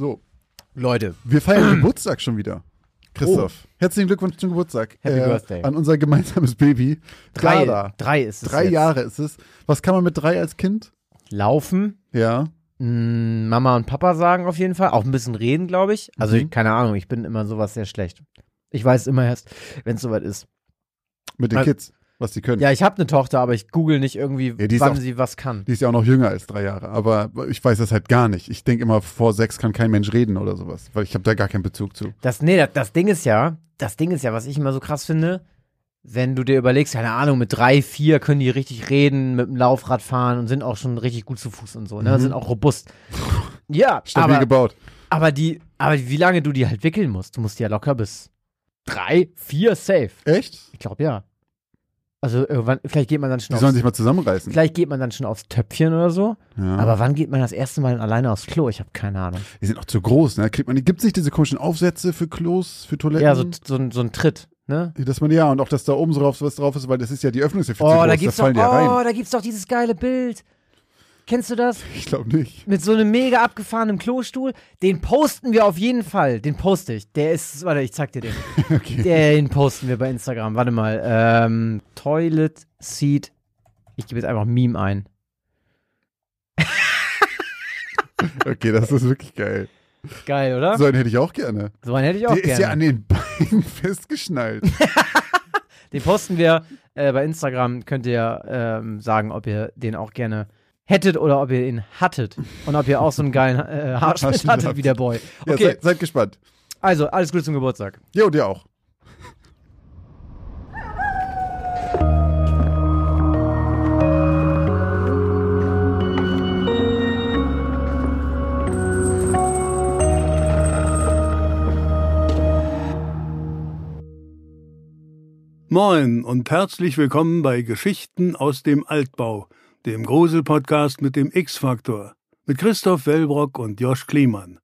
So, Leute, wir feiern Geburtstag schon wieder. Christoph, herzlichen Glückwunsch zum Geburtstag. Oh. Äh, Happy Birthday. An unser gemeinsames Baby. drei, Clara. drei ist es Drei jetzt. Jahre ist es. Was kann man mit drei als Kind? Laufen, Ja. mh, Mama und Papa sagen auf jeden Fall. Auch ein bisschen reden, glaube ich. Also, Mhm. ich, keine Ahnung, ich bin immer sowas sehr schlecht. Ich weiß immer erst, wenn es soweit ist. Mit den Al- Kids, was die können. Ja, ich habe eine Tochter, aber ich google nicht irgendwie, Ja, wann auch- sie was kann. Die ist ja auch noch jünger als drei Jahre, aber ich weiß das halt gar nicht. Ich denke immer, vor sechs kann kein Mensch reden oder sowas, weil ich habe da gar keinen Bezug zu. Das, nee, das, das Ding ist ja, das Ding ist ja, was ich immer so krass finde, wenn du dir überlegst, keine Ahnung, mit drei, vier können die richtig reden, mit dem Laufrad fahren und sind auch schon richtig gut zu Fuß und so, ne? Mhm. Sind auch robust. Ja, Stabil aber, gebaut. aber die, aber wie lange du die halt wickeln musst, du musst die ja locker bis drei, vier safe. Echt? Ich glaube ja. Also irgendwann, vielleicht geht man dann Die schon sollen aufs, sich mal zusammenreißen. vielleicht geht man dann schon aufs Töpfchen oder so. Ja. Aber wann geht man das erste Mal alleine aufs Klo? Ich habe keine Ahnung. die sind auch zu groß, ne? Kriegt man, gibt es nicht diese komischen Aufsätze für Klos, für Toiletten? Ja, so, so, ein- so ein Tritt, ne? Dass man ja, und auch, dass da oben so drauf was drauf ist, weil das ist ja die Öffnungshilfe Oh, zu groß, da gibt's fallen doch, die ja rein. oh, da gibt's doch dieses geile Bild. Kennst du das? Ich glaube nicht. Mit so einem mega abgefahrenen Klostuhl. Den posten wir auf jeden Fall. Den poste ich. Der ist, warte, ich zeig dir den. Okay. Den posten wir bei Instagram. Warte mal. Ähm, Toilet Seat. Ich gebe jetzt einfach Meme ein. okay, das ist wirklich geil. Geil, oder? So einen hätte ich auch gerne. So einen hätte ich auch Der ist ja an gerne. den Beinen festgeschnallt. Den posten wir äh, bei Instagram. Könnt ihr ähm, sagen, ob ihr den auch gerne hättet oder ob ihr ihn hattet. Und ob ihr auch so einen geilen äh, Haarschnitt hattet wie der Boy. Ja, Okay, seid, seid gespannt. also alles Gute zum Geburtstag. Jo, dir auch. Moin und herzlich willkommen bei Geschichten aus dem Altbau, dem Grusel-Podcast mit dem X-Faktor, mit Christoph Wellbrock und Josch Kliemann.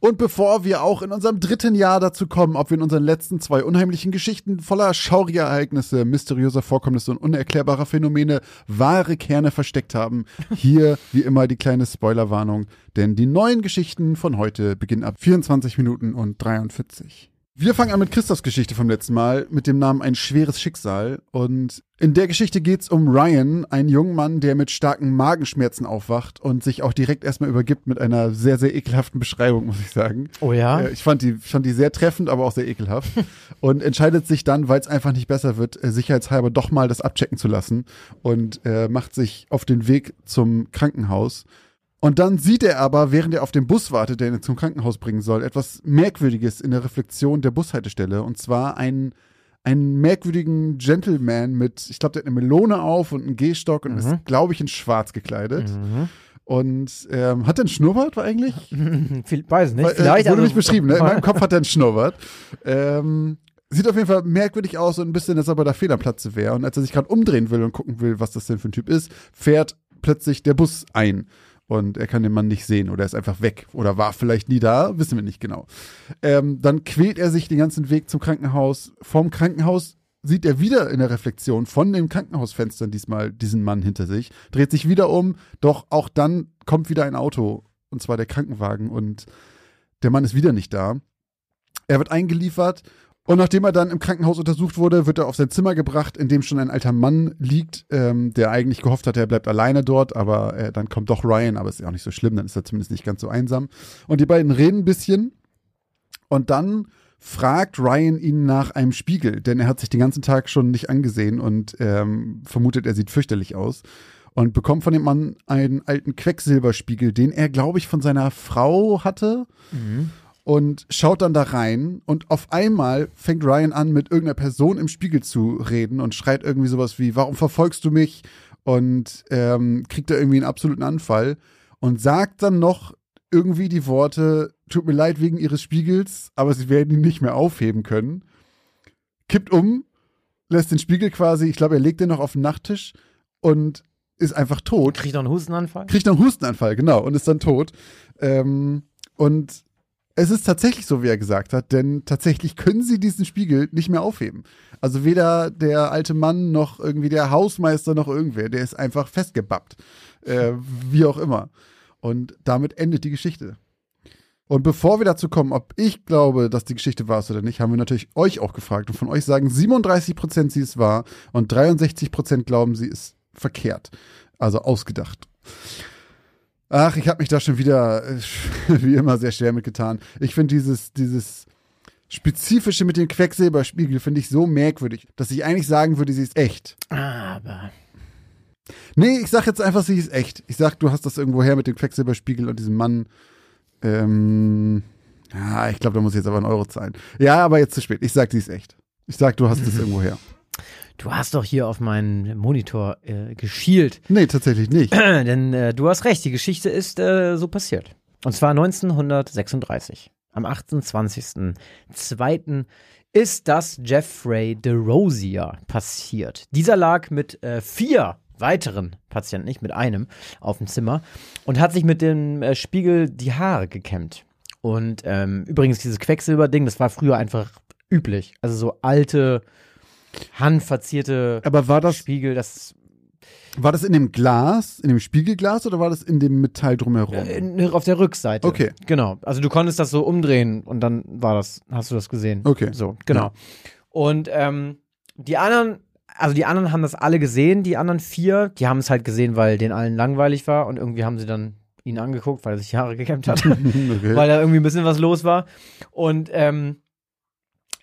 Und bevor wir auch in unserem dritten Jahr dazu kommen, ob wir in unseren letzten zwei unheimlichen Geschichten voller schauriger Ereignisse, mysteriöser Vorkommnisse und unerklärbarer Phänomene wahre Kerne versteckt haben, hier wie immer die kleine Spoilerwarnung, denn die neuen Geschichten von heute beginnen ab 24 Minuten und 43. Wir fangen an mit Christophs Geschichte vom letzten Mal mit dem Namen Ein schweres Schicksal. Und in der Geschichte geht's um Ryan, einen jungen Mann, der mit starken Magenschmerzen aufwacht und sich auch direkt erstmal übergibt mit einer sehr, sehr ekelhaften Beschreibung, muss ich sagen. Oh ja? Äh, Ich fand die, fand die sehr treffend, aber auch sehr ekelhaft. und entscheidet sich dann, weil es einfach nicht besser wird, äh, sicherheitshalber doch mal das abchecken zu lassen und äh, macht sich auf den Weg zum Krankenhaus. Und dann sieht er aber, während er auf den Bus wartet, der ihn zum Krankenhaus bringen soll, etwas Merkwürdiges in der Reflexion der Bushaltestelle. Und zwar einen, einen merkwürdigen Gentleman mit, ich glaube, der hat eine Melone auf und einen Gehstock und ist, glaube ich, in schwarz gekleidet. Mhm. Und ähm, hat er einen Schnurrbart war eigentlich? Weiß nicht. Weil, äh, Vielleicht wurde also- nicht beschrieben, ne? In meinem Kopf hat er einen Schnurrbart. Ähm, sieht auf jeden Fall merkwürdig aus und ein bisschen, als ob er da Federplatze wäre. Und als er sich gerade umdrehen will und gucken will, was das denn für ein Typ ist, fährt plötzlich der Bus ein. Und er kann den Mann nicht sehen oder er ist einfach weg oder war vielleicht nie da, wissen wir nicht genau. Ähm, dann quält er sich den ganzen Weg zum Krankenhaus. Vom Krankenhaus sieht er wieder in der Reflexion von den Krankenhausfenstern diesmal diesen Mann hinter sich, dreht sich wieder um, doch auch dann kommt wieder ein Auto, und zwar der Krankenwagen, und der Mann ist wieder nicht da. Er wird eingeliefert und nachdem er dann im Krankenhaus untersucht wurde, wird er auf sein Zimmer gebracht, in dem schon ein alter Mann liegt, ähm, der eigentlich gehofft hat, er bleibt alleine dort, aber äh, dann kommt doch Ryan, aber ist ja auch nicht so schlimm, dann ist er zumindest nicht ganz so einsam. Und die beiden reden ein bisschen und dann fragt Ryan ihn nach einem Spiegel, denn er hat sich den ganzen Tag schon nicht angesehen und ähm, vermutet, er sieht fürchterlich aus. Und bekommt von dem Mann einen alten Quecksilberspiegel, den er, glaube ich, von seiner Frau hatte Mhm. Und schaut dann da rein und auf einmal fängt Ryan an, mit irgendeiner Person im Spiegel zu reden und schreit irgendwie sowas wie, warum verfolgst du mich? Und ähm, kriegt da irgendwie einen absoluten Anfall und sagt dann noch irgendwie die Worte, tut mir leid wegen ihres Spiegels, aber sie werden ihn nicht mehr aufheben können. Kippt um, lässt den Spiegel quasi, ich glaube, er legt den noch auf den Nachttisch und ist einfach tot Kriegt noch einen Hustenanfall? kriegt noch einen Hustenanfall, genau, und ist dann tot. Ähm, und es ist tatsächlich so, wie er gesagt hat, denn tatsächlich können sie diesen Spiegel nicht mehr aufheben. Also weder der alte Mann noch irgendwie der Hausmeister noch irgendwer, der ist einfach festgebappt. Äh, wie auch immer. Und damit endet die Geschichte. Und bevor wir dazu kommen, ob ich glaube, dass die Geschichte wahr ist oder nicht, haben wir natürlich euch auch gefragt. Und von euch sagen 37% sie ist wahr und 63% glauben, sie ist verkehrt. Also ausgedacht. Ach, ich habe mich da schon wieder, wie immer, sehr schwer mitgetan. Ich finde dieses, dieses Spezifische mit dem Quecksilberspiegel finde ich so merkwürdig, dass ich eigentlich sagen würde, sie ist echt. Aber. Nee, ich sag jetzt einfach, sie ist echt. Ich sag, du hast das irgendwo her mit dem Quecksilberspiegel und diesem Mann. Ähm, ja, ich glaube, da muss ich jetzt aber einen Euro zahlen. Ja, aber jetzt zu spät. Ich sag, sie ist echt. Ich sag, du hast es irgendwo her. Du hast doch hier auf meinen Monitor äh, geschielt. Nee, tatsächlich nicht. Denn äh, du hast recht, die Geschichte ist äh, so passiert. Und zwar 1936. Am 28.02. ist das Jeffrey de Rosier passiert. Dieser lag mit äh, vier weiteren Patienten, nicht mit einem, auf dem Zimmer und hat sich mit dem äh, Spiegel die Haare gekämmt. Und ähm, übrigens, dieses Quecksilberding, das war früher einfach üblich. Also so alte, handverzierte Aber war das, Spiegel, das war das in dem Glas, in dem Spiegelglas oder war das in dem Metall drumherum? äh, in- auf der Rückseite. Okay. Genau. Also du konntest das so umdrehen und dann war das, hast du das gesehen. Okay. So, genau. Und ähm, die anderen, also die anderen haben das alle gesehen, die anderen vier, die haben es halt gesehen, weil den allen langweilig war und irgendwie haben sie dann ihn angeguckt, weil er sich Haare gekämmt hat. okay. weil da irgendwie ein bisschen was los war. Und ähm,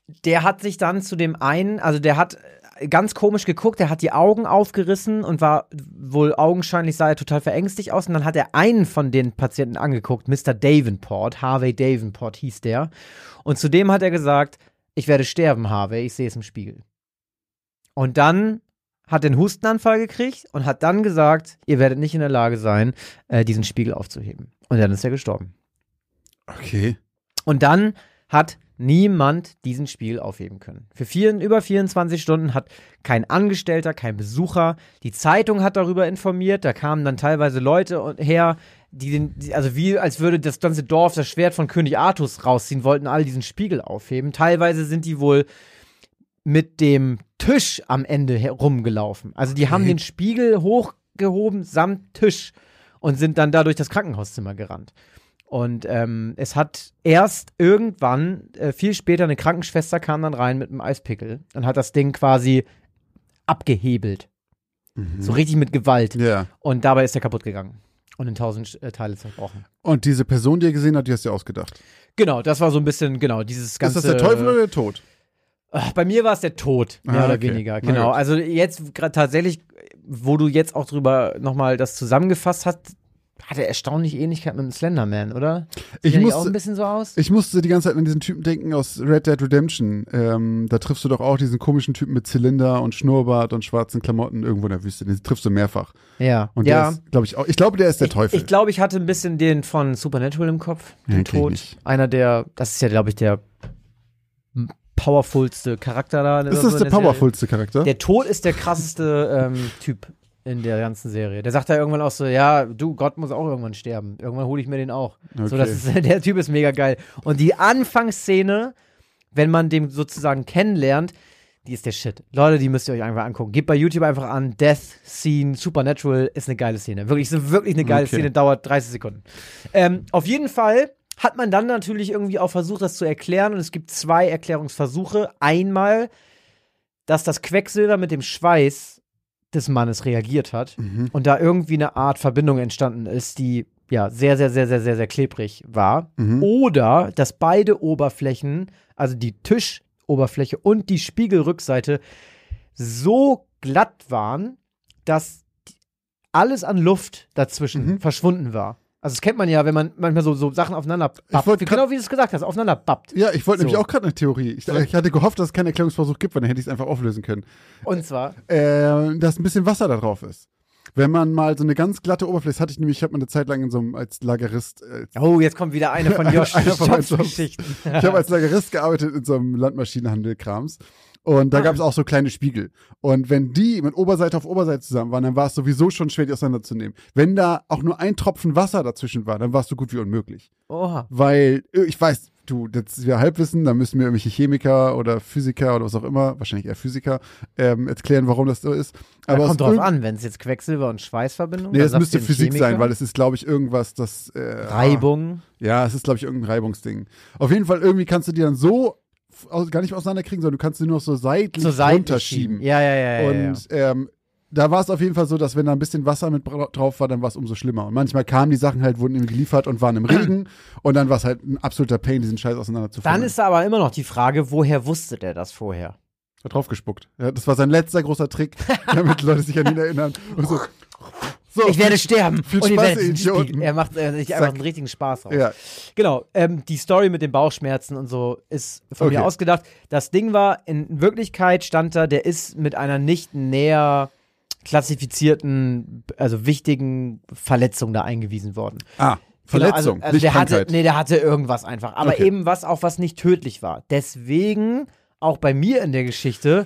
der hat sich dann zu dem einen, also der hat äh, ganz komisch geguckt, der hat die Augen aufgerissen und war wohl augenscheinlich sah er total verängstigt aus. Und dann hat er einen von den Patienten angeguckt, Mr. Davenport, Harvey Davenport hieß der. Und zu dem hat er gesagt, ich werde sterben, Harvey, ich sehe es im Spiegel. Und dann hat er einen Hustenanfall gekriegt und hat dann gesagt, ihr werdet nicht in der Lage sein, äh, diesen Spiegel aufzuheben. Und dann ist er gestorben. okay. Und dann hat niemand diesen Spiegel aufheben können. Für vier, über 24 Stunden hat kein Angestellter, kein Besucher, die Zeitung hat darüber informiert, da kamen dann teilweise Leute und- her, die den, die, also wie als würde das ganze Dorf das Schwert von König Artus rausziehen, wollten alle diesen Spiegel aufheben. Teilweise sind die wohl mit dem Tisch am Ende herumgelaufen. Also die haben den Spiegel hochgehoben samt Tisch und sind dann da durch das Krankenhauszimmer gerannt. Und ähm, es hat erst irgendwann, äh, viel später, eine Krankenschwester kam dann rein mit einem Eispickel und hat das Ding quasi abgehebelt. So richtig mit Gewalt. Ja. Und dabei ist er kaputt gegangen. Und in tausend äh, Teile zerbrochen. Und diese Person, die ihr gesehen habt, die hast du ausgedacht. Genau, das war so ein bisschen, genau, dieses ganze. ist das der Teufel oder der Tod? Ach, Bei mir war es der Tod, mehr Ah, oder okay. weniger. Na Genau. Also jetzt gerade tatsächlich, wo du jetzt auch drüber nochmal das zusammengefasst hast, hat er erstaunlich Ähnlichkeit mit dem Slenderman, oder? Sieht Ich der nicht muss- auch ein bisschen so aus? Ich musste die ganze Zeit an diesen Typen denken aus Red Dead Redemption. Ähm, da triffst du doch auch diesen komischen Typen mit Zylinder und Schnurrbart und schwarzen Klamotten irgendwo in der Wüste. Den triffst du mehrfach. ja. Und ja. der ist, glaube ich, auch. Ich glaube, der ist der ich, Teufel. Ich glaube, ich hatte ein bisschen den von Supernatural im Kopf. Ja, Den ich Tod. Einer der, das ist ja, glaube ich, der powerfulste Charakter da. ist so das in der Serie. powerfulste Charakter? Der Tod ist der krasseste ähm, Typ in der ganzen Serie. Der sagt da irgendwann auch so, ja, du, Gott muss auch irgendwann sterben. Irgendwann hole ich mir den auch. So, Okay. das ist, der Typ ist mega geil. Und die Anfangsszene, wenn man den sozusagen kennenlernt, die ist der Shit. Leute, die müsst ihr euch einfach angucken. Gebt bei YouTube einfach an Death Scene Supernatural ist eine geile Szene. Wirklich, ist wirklich eine geile Okay. Szene, dauert 30 Sekunden. Ähm, auf jeden Fall hat man dann natürlich irgendwie auch versucht, das zu erklären. Und es gibt zwei Erklärungsversuche. Einmal, dass das Quecksilber mit dem Schweiß des Mannes reagiert hat Mhm. und da irgendwie eine Art Verbindung entstanden ist, die ja sehr, sehr, sehr, sehr, sehr, sehr klebrig war. Mhm. Oder dass beide Oberflächen, also die Tischoberfläche und die Spiegelrückseite, so glatt waren, dass alles an Luft dazwischen Mhm. verschwunden war. Also das kennt man ja, wenn man manchmal so, so Sachen aufeinander grad- Genau wie du es gesagt hast, aufeinander bappt. Ja, ich wollte So. nämlich auch gerade eine Theorie. Ich, ich hatte gehofft, dass es keinen Erklärungsversuch gibt, weil dann hätte ich es einfach auflösen können. Und zwar, Äh, dass ein bisschen Wasser da drauf ist. Wenn man mal so eine ganz glatte Oberfläche, hatte ich nämlich, ich habe mal eine Zeit lang in so einem, als Lagerist, äh, oh, jetzt kommt wieder eine von Josh Einer von meinen Jobs. Geschichten. ich habe als Lagerist gearbeitet in so einem Landmaschinenhandel-Krams. Und da Ah. gab es auch so kleine Spiegel. Und wenn die mit Oberseite auf Oberseite zusammen waren, dann war es sowieso schon schwer, die auseinanderzunehmen. Wenn da auch nur ein Tropfen Wasser dazwischen war, dann war es so gut wie unmöglich. Oha. Weil, äh, ich weiß, du, das ist ja Halbwissen, da müssen mir irgendwelche Chemiker oder Physiker oder was auch immer, wahrscheinlich eher Physiker, ähm, erklären, warum das so ist. Aber aus kommt drauf an, wenn es jetzt Quecksilber und Schweißverbindung Nee, dann das sagst müsste Physik Chemiker. sein, weil es ist, glaube ich, irgendwas, das äh, Reibung. Ja, es ist, glaube ich, irgendein Reibungsding. Auf jeden Fall, irgendwie kannst du die dann so aus, gar nicht auseinanderkriegen, sondern du kannst sie nur so seitlich Seite runterschieben. schieben. Ja, ja, ja. ja, ja. Und ähm, da war es auf jeden Fall so, dass wenn da ein bisschen Wasser mit drauf war, dann war es umso schlimmer. Und manchmal kamen die Sachen halt, wurden irgendwie geliefert und waren im Regen. und dann war es halt ein absoluter Pain, diesen Scheiß auseinander zu Dann ist da aber immer noch die Frage, woher wusste der das vorher? Hat draufgespuckt. Ja, das war sein letzter großer Trick, damit Leute sich an ihn erinnern. Und so, so, Ich werde sterben viel und Spaß, ihr. Idioten. Er macht äh, sich einfach einen richtigen Spaß raus. Ja, Genau, ähm, die Story mit den Bauchschmerzen und so ist von mir Okay. ausgedacht. Das Ding war, in Wirklichkeit stand da, der ist mit einer nicht näher klassifizierten, also wichtigen Verletzung da eingewiesen worden. ah, Genau, Verletzung, also, also nicht der Krankheit. hatte, nee, der hatte irgendwas einfach. Aber Okay. eben was auch was nicht tödlich war. Deswegen auch bei mir in der Geschichte,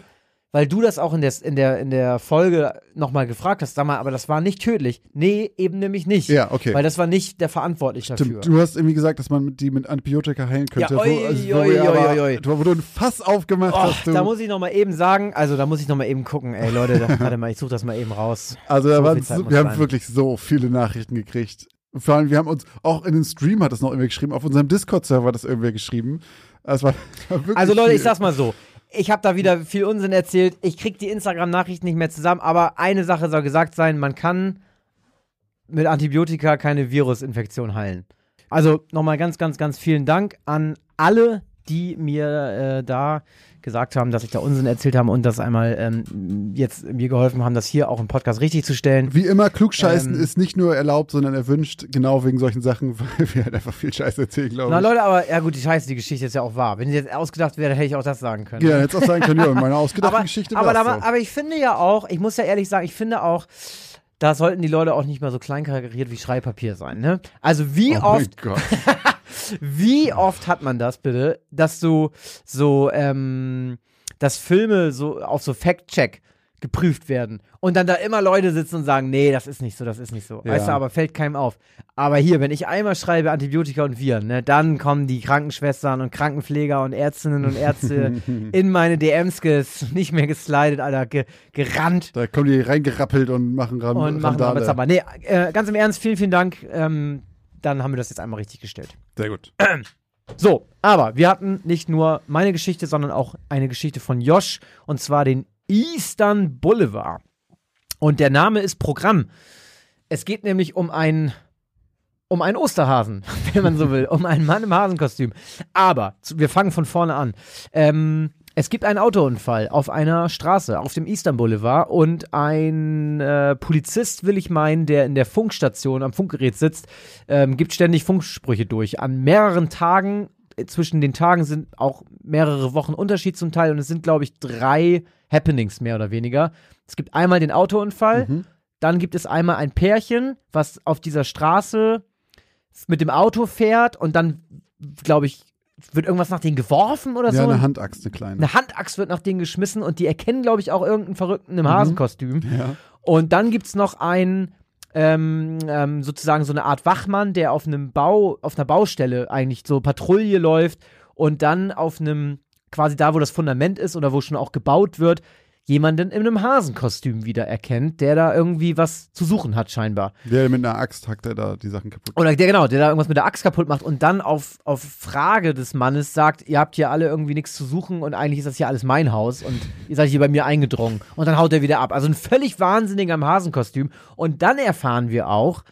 weil du das auch in der, in der, in der Folge nochmal gefragt hast, sag mal, aber das war nicht tödlich. Nee, eben nämlich nicht. Ja, okay. Weil das war nicht der Verantwortliche dafür. Du hast irgendwie gesagt, dass man die mit Antibiotika heilen könnte. Ja, wo, oi, also, wo, wir oi, oi, oi. wo du ein Fass aufgemacht Och, hast. Du. da muss ich nochmal eben sagen, also da muss ich nochmal eben gucken, ey Leute, da, warte mal, ich suche das mal eben raus. also so waren wir haben sein. wirklich so viele Nachrichten gekriegt. Vor allem, wir haben uns auch in den Stream hat das noch irgendwer geschrieben, auf unserem Discord-Server hat das irgendwer geschrieben. Das war, war Also Leute, viel. ich sag's mal so. Ich habe da wieder viel Unsinn erzählt. Ich krieg die Instagram-Nachrichten nicht mehr zusammen, aber eine Sache soll gesagt sein, man kann mit Antibiotika keine Virusinfektion heilen. Also nochmal ganz, ganz, ganz vielen Dank an alle, die mir äh, da gesagt haben, dass ich da Unsinn erzählt habe und das einmal ähm, jetzt mir geholfen haben, das hier auch im Podcast richtig zu stellen. Wie immer, klugscheißen Ähm, ist nicht nur erlaubt, sondern erwünscht, genau wegen solchen Sachen, weil wir halt einfach viel Scheiß erzählen, glaube Na ich. Leute, aber ja gut, die Scheiße, die Geschichte ist ja auch wahr. Wenn die jetzt ausgedacht wäre, hätte ich auch das sagen können. Ja, jetzt auch sagen können, ja, meine ausgedachte aber, Geschichte aber, aber, so. aber ich finde ja auch, ich muss ja ehrlich sagen, ich finde auch, da sollten die Leute auch nicht mehr so klein karikiert wie Schreibpapier sein, ne? Also wie oh oft, mein Gott. wie oft hat man das bitte, dass du so, ähm, dass Filme so auf so Fact-Check geprüft werden und dann da immer Leute sitzen und sagen, nee, das ist nicht so, das ist nicht so. Ja. Weißt du, aber fällt keinem auf. Aber hier, wenn ich einmal schreibe Antibiotika und Viren, ne, dann kommen die Krankenschwestern und Krankenpfleger und Ärztinnen und Ärzte in meine DMs ges nicht mehr geslidet, Alter, ge gerannt Da kommen die reingerappelt und machen Ram und machen Randale. nee, äh, ganz im Ernst, vielen, vielen Dank. Ähm, dann haben wir das jetzt einmal richtig gestellt. Sehr gut. So, aber wir hatten nicht nur meine Geschichte, sondern auch eine Geschichte von Josh und zwar den Eastern Boulevard. Und der Name ist Programm. Es geht nämlich um einen um einen Osterhasen, wenn man so will, um einen Mann im Hasenkostüm. Aber wir fangen von vorne an. Ähm, es gibt einen Autounfall auf einer Straße, auf dem Eastern Boulevard und ein äh, Polizist, will ich meinen, der in der Funkstation am Funkgerät sitzt, ähm, gibt ständig Funksprüche durch. An mehreren Tagen, äh, zwischen den Tagen sind auch mehrere Wochen Unterschied zum Teil und es sind, glaube ich, drei Happenings mehr oder weniger. Es gibt einmal den Autounfall, Mhm. dann gibt es einmal ein Pärchen, was auf dieser Straße mit dem Auto fährt und dann, glaube ich, wird irgendwas nach denen geworfen oder Ja, so. eine Handaxt, eine kleine. Eine Handaxt wird nach denen geschmissen und die erkennen, glaube ich, auch irgendeinen Verrückten im Hasenkostüm. Ja. Und dann gibt's noch einen, ähm, ähm, sozusagen so eine Art Wachmann, der auf einem Bau, auf einer Baustelle eigentlich so Patrouille läuft und dann auf einem, quasi da, wo das Fundament ist oder wo schon auch gebaut wird, jemanden in einem Hasenkostüm wieder erkennt, der da irgendwie was zu suchen hat, scheinbar. Der mit einer Axt hackt er da die Sachen kaputt. Oder der genau, der da irgendwas mit der Axt kaputt macht und dann auf, auf Frage des Mannes sagt, ihr habt hier alle irgendwie nichts zu suchen und eigentlich ist das hier alles mein Haus und ihr seid hier bei mir eingedrungen. Und dann haut er wieder ab. Also ein völlig wahnsinniger im Hasenkostüm. Und dann erfahren wir auch,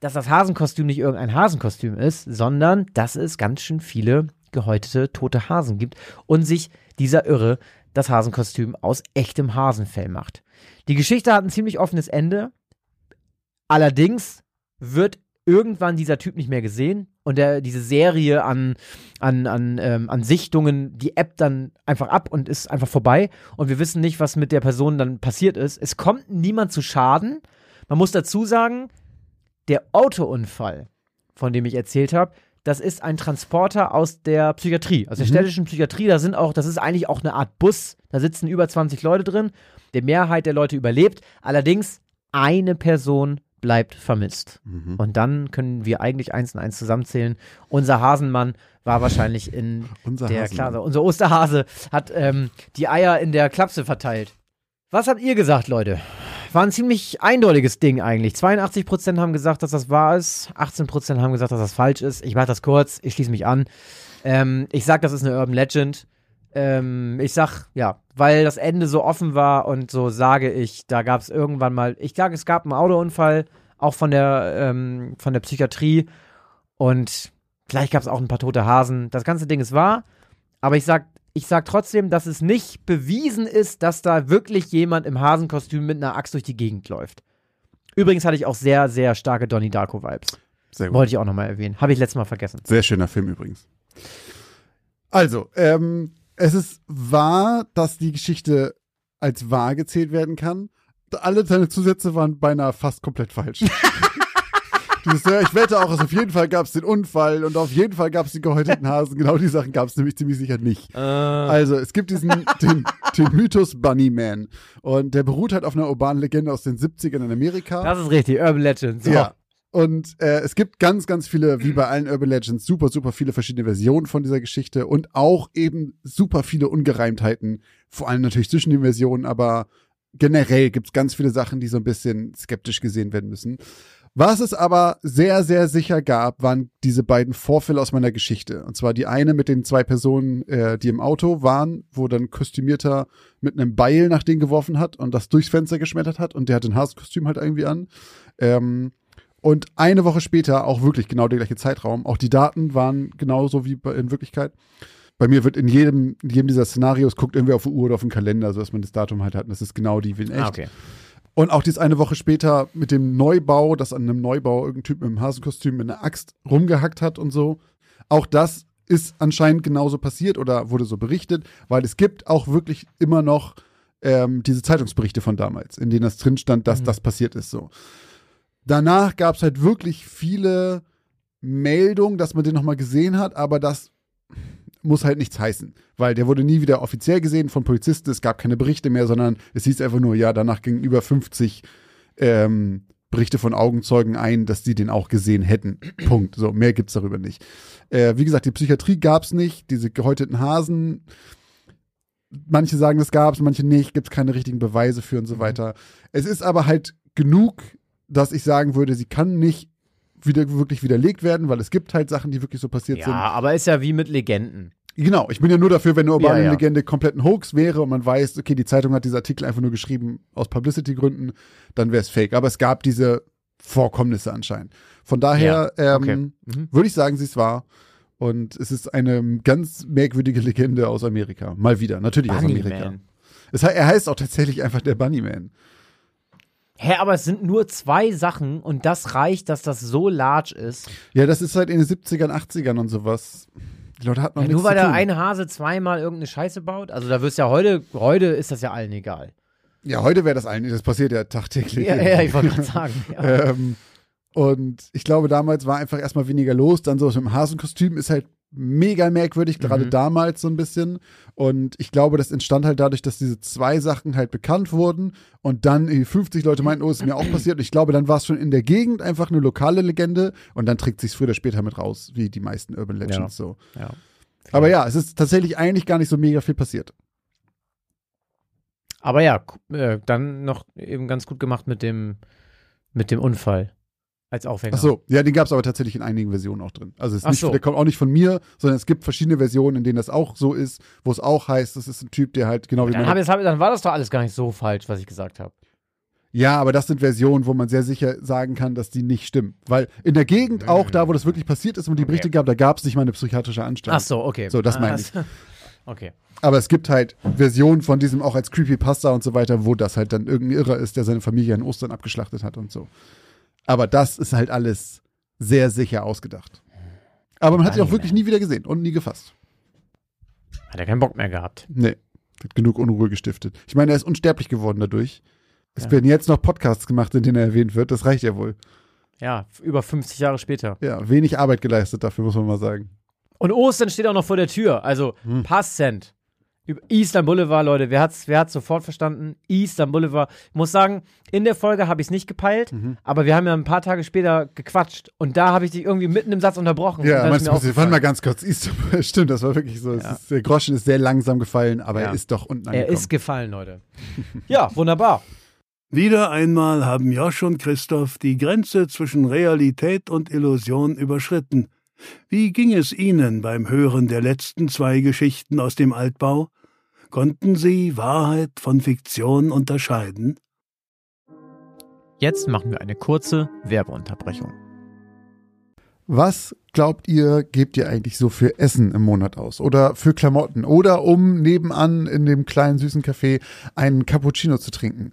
dass das Hasenkostüm nicht irgendein Hasenkostüm ist, sondern dass es ganz schön viele gehäutete tote Hasen gibt und sich dieser Irre das Hasenkostüm aus echtem Hasenfell macht. Die Geschichte hat ein ziemlich offenes Ende. Allerdings wird irgendwann dieser Typ nicht mehr gesehen und der, diese Serie an, an, an, ähm, an Sichtungen, die App dann einfach ab und ist einfach vorbei und wir wissen nicht, was mit der Person dann passiert ist. Es kommt niemand zu Schaden. Man muss dazu sagen, der Autounfall, von dem ich erzählt habe, das ist ein Transporter aus der Psychiatrie, aus der städtischen Psychiatrie. Da sind auch, das ist eigentlich auch eine Art Bus. Da sitzen über 20 Leute drin. Die Mehrheit der Leute überlebt. Allerdings eine Person bleibt vermisst. Mhm. Und dann können wir eigentlich eins und eins zusammenzählen. Unser Hasenmann war wahrscheinlich in Unser der Hasenmann. Klase. Unser Osterhase hat ähm, die Eier in der Klapse verteilt. Was habt ihr gesagt, Leute? War ein ziemlich eindeutiges Ding eigentlich. 82% haben gesagt, dass das wahr ist. 18% haben gesagt, dass das falsch ist. Ich mache das kurz. Ich schließe mich an. Ähm, ich sag, das ist eine Urban Legend. Ähm, ich sag, ja, weil das Ende so offen war und so sage ich, da gab es irgendwann mal, ich sage, es gab einen Autounfall, auch von der, ähm, von der Psychiatrie und vielleicht gab es auch ein paar tote Hasen. Das ganze Ding ist wahr, aber ich sag, ich sag trotzdem, dass es nicht bewiesen ist, dass da wirklich jemand im Hasenkostüm mit einer Axt durch die Gegend läuft. Übrigens hatte ich auch sehr, sehr starke Donnie Darko-Vibes. Sehr gut. Wollte ich auch nochmal erwähnen. Habe ich letztes Mal vergessen. Sehr schöner Film übrigens. Also, ähm, es ist wahr, dass die Geschichte als wahr gezählt werden kann. Alle seine Zusätze waren beinahe fast komplett falsch. Dieses, ja, ich wette auch, also auf jeden Fall gab es den Unfall und auf jeden Fall gab es die gehäuteten Hasen. Genau die Sachen gab es nämlich ziemlich sicher nicht. Also, es gibt diesen, den, den Mythos Bunnyman. Und der beruht halt auf einer urbanen Legende aus den 70ern in Amerika. Das ist richtig, Urban Legend. So. Ja. Und äh, es gibt ganz, ganz viele, wie bei allen Urban Legends, super, super viele verschiedene Versionen von dieser Geschichte und auch eben super viele Ungereimtheiten, vor allem natürlich zwischen den Versionen, aber generell gibt's ganz viele Sachen, die so ein bisschen skeptisch gesehen werden müssen. Was es aber sehr, sehr sicher gab, waren diese beiden Vorfälle aus meiner Geschichte. Und zwar die eine mit den zwei Personen, äh, die im Auto waren, wo dann Kostümierter mit einem Beil nach denen geworfen hat und das durchs Fenster geschmettert hat und der hat ein Hasenkostüm halt irgendwie an. Ähm, und eine Woche später auch wirklich genau der gleiche Zeitraum. Auch die Daten waren genauso wie in Wirklichkeit. Bei mir wird in jedem, in jedem dieser Szenarios guckt irgendwie auf die Uhr oder auf den Kalender, sodass man das Datum halt hat. Und das ist genau die wie in echt. Ah, okay. Und auch dies eine Woche später mit dem Neubau, dass an einem Neubau irgendein Typ mit einem Hasenkostüm mit einer Axt rumgehackt hat und so. Auch das ist anscheinend genauso passiert oder wurde so berichtet, weil es gibt auch wirklich immer noch ähm, diese Zeitungsberichte von damals, in denen das drin stand, dass Mhm. das passiert ist so. Danach gab es halt wirklich viele Meldungen, dass man den nochmal gesehen hat, aber das muss halt nichts heißen, weil der wurde nie wieder offiziell gesehen von Polizisten, es gab keine Berichte mehr, sondern es hieß einfach nur, ja, danach gingen über 50 ähm, Berichte von Augenzeugen ein, dass die den auch gesehen hätten. Punkt. So, mehr gibt's darüber nicht. Äh, wie gesagt, die Psychiatrie gab's nicht, diese gehäuteten Hasen. Manche sagen, es gab's, manche nicht, gibt's keine richtigen Beweise für und so weiter. Es ist aber halt genug, dass ich sagen würde, sie kann nicht wieder wirklich widerlegt werden, weil es gibt halt Sachen, die wirklich so passiert Ja, sind. aber ist ja wie mit Legenden. Genau, ich bin ja nur dafür, wenn eine urbane Ja, ja. Legende komplett ein Hoax wäre und man weiß, okay, die Zeitung hat diesen Artikel einfach nur geschrieben aus Publicity-Gründen, dann wäre es fake. Aber es gab diese Vorkommnisse anscheinend. Von daher Ja, okay. ähm, Mhm. würde ich sagen, sie ist wahr. Und es ist eine ganz merkwürdige Legende aus Amerika. Mal wieder, natürlich aus Amerika. Bunnyman. Es, er heißt auch tatsächlich einfach der Bunnyman. Hä, aber es sind nur zwei Sachen und das reicht, dass das so large ist. Ja, das ist halt in den 70ern, 80ern und sowas. Die Leute hatten noch Ja, nichts nur weil zu der tun. eine Hase zweimal irgendeine Scheiße baut. Also da wirst ja heute, heute ist das ja allen egal. Ja, heute wäre das eigentlich, das passiert ja tagtäglich. Ja, ja ich wollte gerade sagen. Ja. Ähm, und ich glaube, damals war einfach erstmal weniger los. Dann so mit dem Hasenkostüm ist halt mega merkwürdig, gerade Mhm. damals so ein bisschen. Und ich glaube, das entstand halt dadurch, dass diese zwei Sachen halt bekannt wurden und dann irgendwie 50 Leute meinten, oh, ist mir auch passiert. Und ich glaube, dann war es schon in der Gegend einfach eine lokale Legende und dann trägt sich früher oder später mit raus, wie die meisten Urban Legends Ja. so. Ja. Aber ja, es ist tatsächlich eigentlich gar nicht so mega viel passiert. Aber ja, äh, dann noch eben ganz gut gemacht mit dem, mit dem Unfall als Aufhänger. Ach so, ja, den gab es aber tatsächlich in einigen Versionen auch drin. Also es ist Ach nicht, so. der kommt auch nicht von mir, sondern es gibt verschiedene Versionen, in denen das auch so ist, wo es auch heißt, das ist ein Typ, der halt genau wie Dann, meine hab, jetzt, dann war das doch alles gar nicht so falsch, was ich gesagt habe. Ja, aber das sind Versionen, wo man sehr sicher sagen kann, dass die nicht stimmen. Weil in der Gegend, auch da, wo das wirklich passiert ist und die Okay. Berichte gab, da gab es nicht mal eine psychiatrische Anstalt. Ach so, okay. So, das meine ich. Okay. Aber es gibt halt Versionen von diesem auch als Creepypasta und so weiter, wo das halt dann irgendein Irrer ist, der seine Familie an Ostern abgeschlachtet hat und so. Aber das ist halt alles sehr sicher ausgedacht. Aber man hat ihn auch wirklich nie wieder gesehen und nie gefasst. Hat er keinen Bock mehr gehabt. Nee, hat genug Unruhe gestiftet. Ich meine, er ist unsterblich geworden dadurch. Es Ja. werden jetzt noch Podcasts gemacht, in denen er erwähnt wird. Das reicht ja wohl. Ja, über 50 Jahre später. Ja, wenig Arbeit geleistet dafür, muss man mal sagen. Und Ostern steht auch noch vor der Tür. Also Hm. passend. Über Eastern Boulevard, Leute, wer hat's, wer hat's sofort verstanden? Eastern Boulevard. Ich muss sagen, in der Folge habe ich es nicht gepeilt, Mhm. aber wir haben ja ein paar Tage später gequatscht und da habe ich dich irgendwie mitten im Satz unterbrochen. Ja, meinst du, aufgefallen. mal ganz kurz. Istanbul, stimmt, das war wirklich so. Ja. ist, der Groschen ist sehr langsam gefallen, aber Ja. er ist doch unten Er angekommen. ist gefallen, Leute. ja, wunderbar. Wieder einmal haben Josh und Christoph die Grenze zwischen Realität und Illusion überschritten. Wie ging es Ihnen beim Hören der letzten zwei Geschichten aus dem Altbau? Konnten Sie Wahrheit von Fiktion unterscheiden? Jetzt machen wir eine kurze Werbeunterbrechung. Was glaubt ihr, gebt ihr eigentlich so für Essen im Monat aus? Oder für Klamotten? Oder um nebenan in dem kleinen süßen Café einen Cappuccino zu trinken?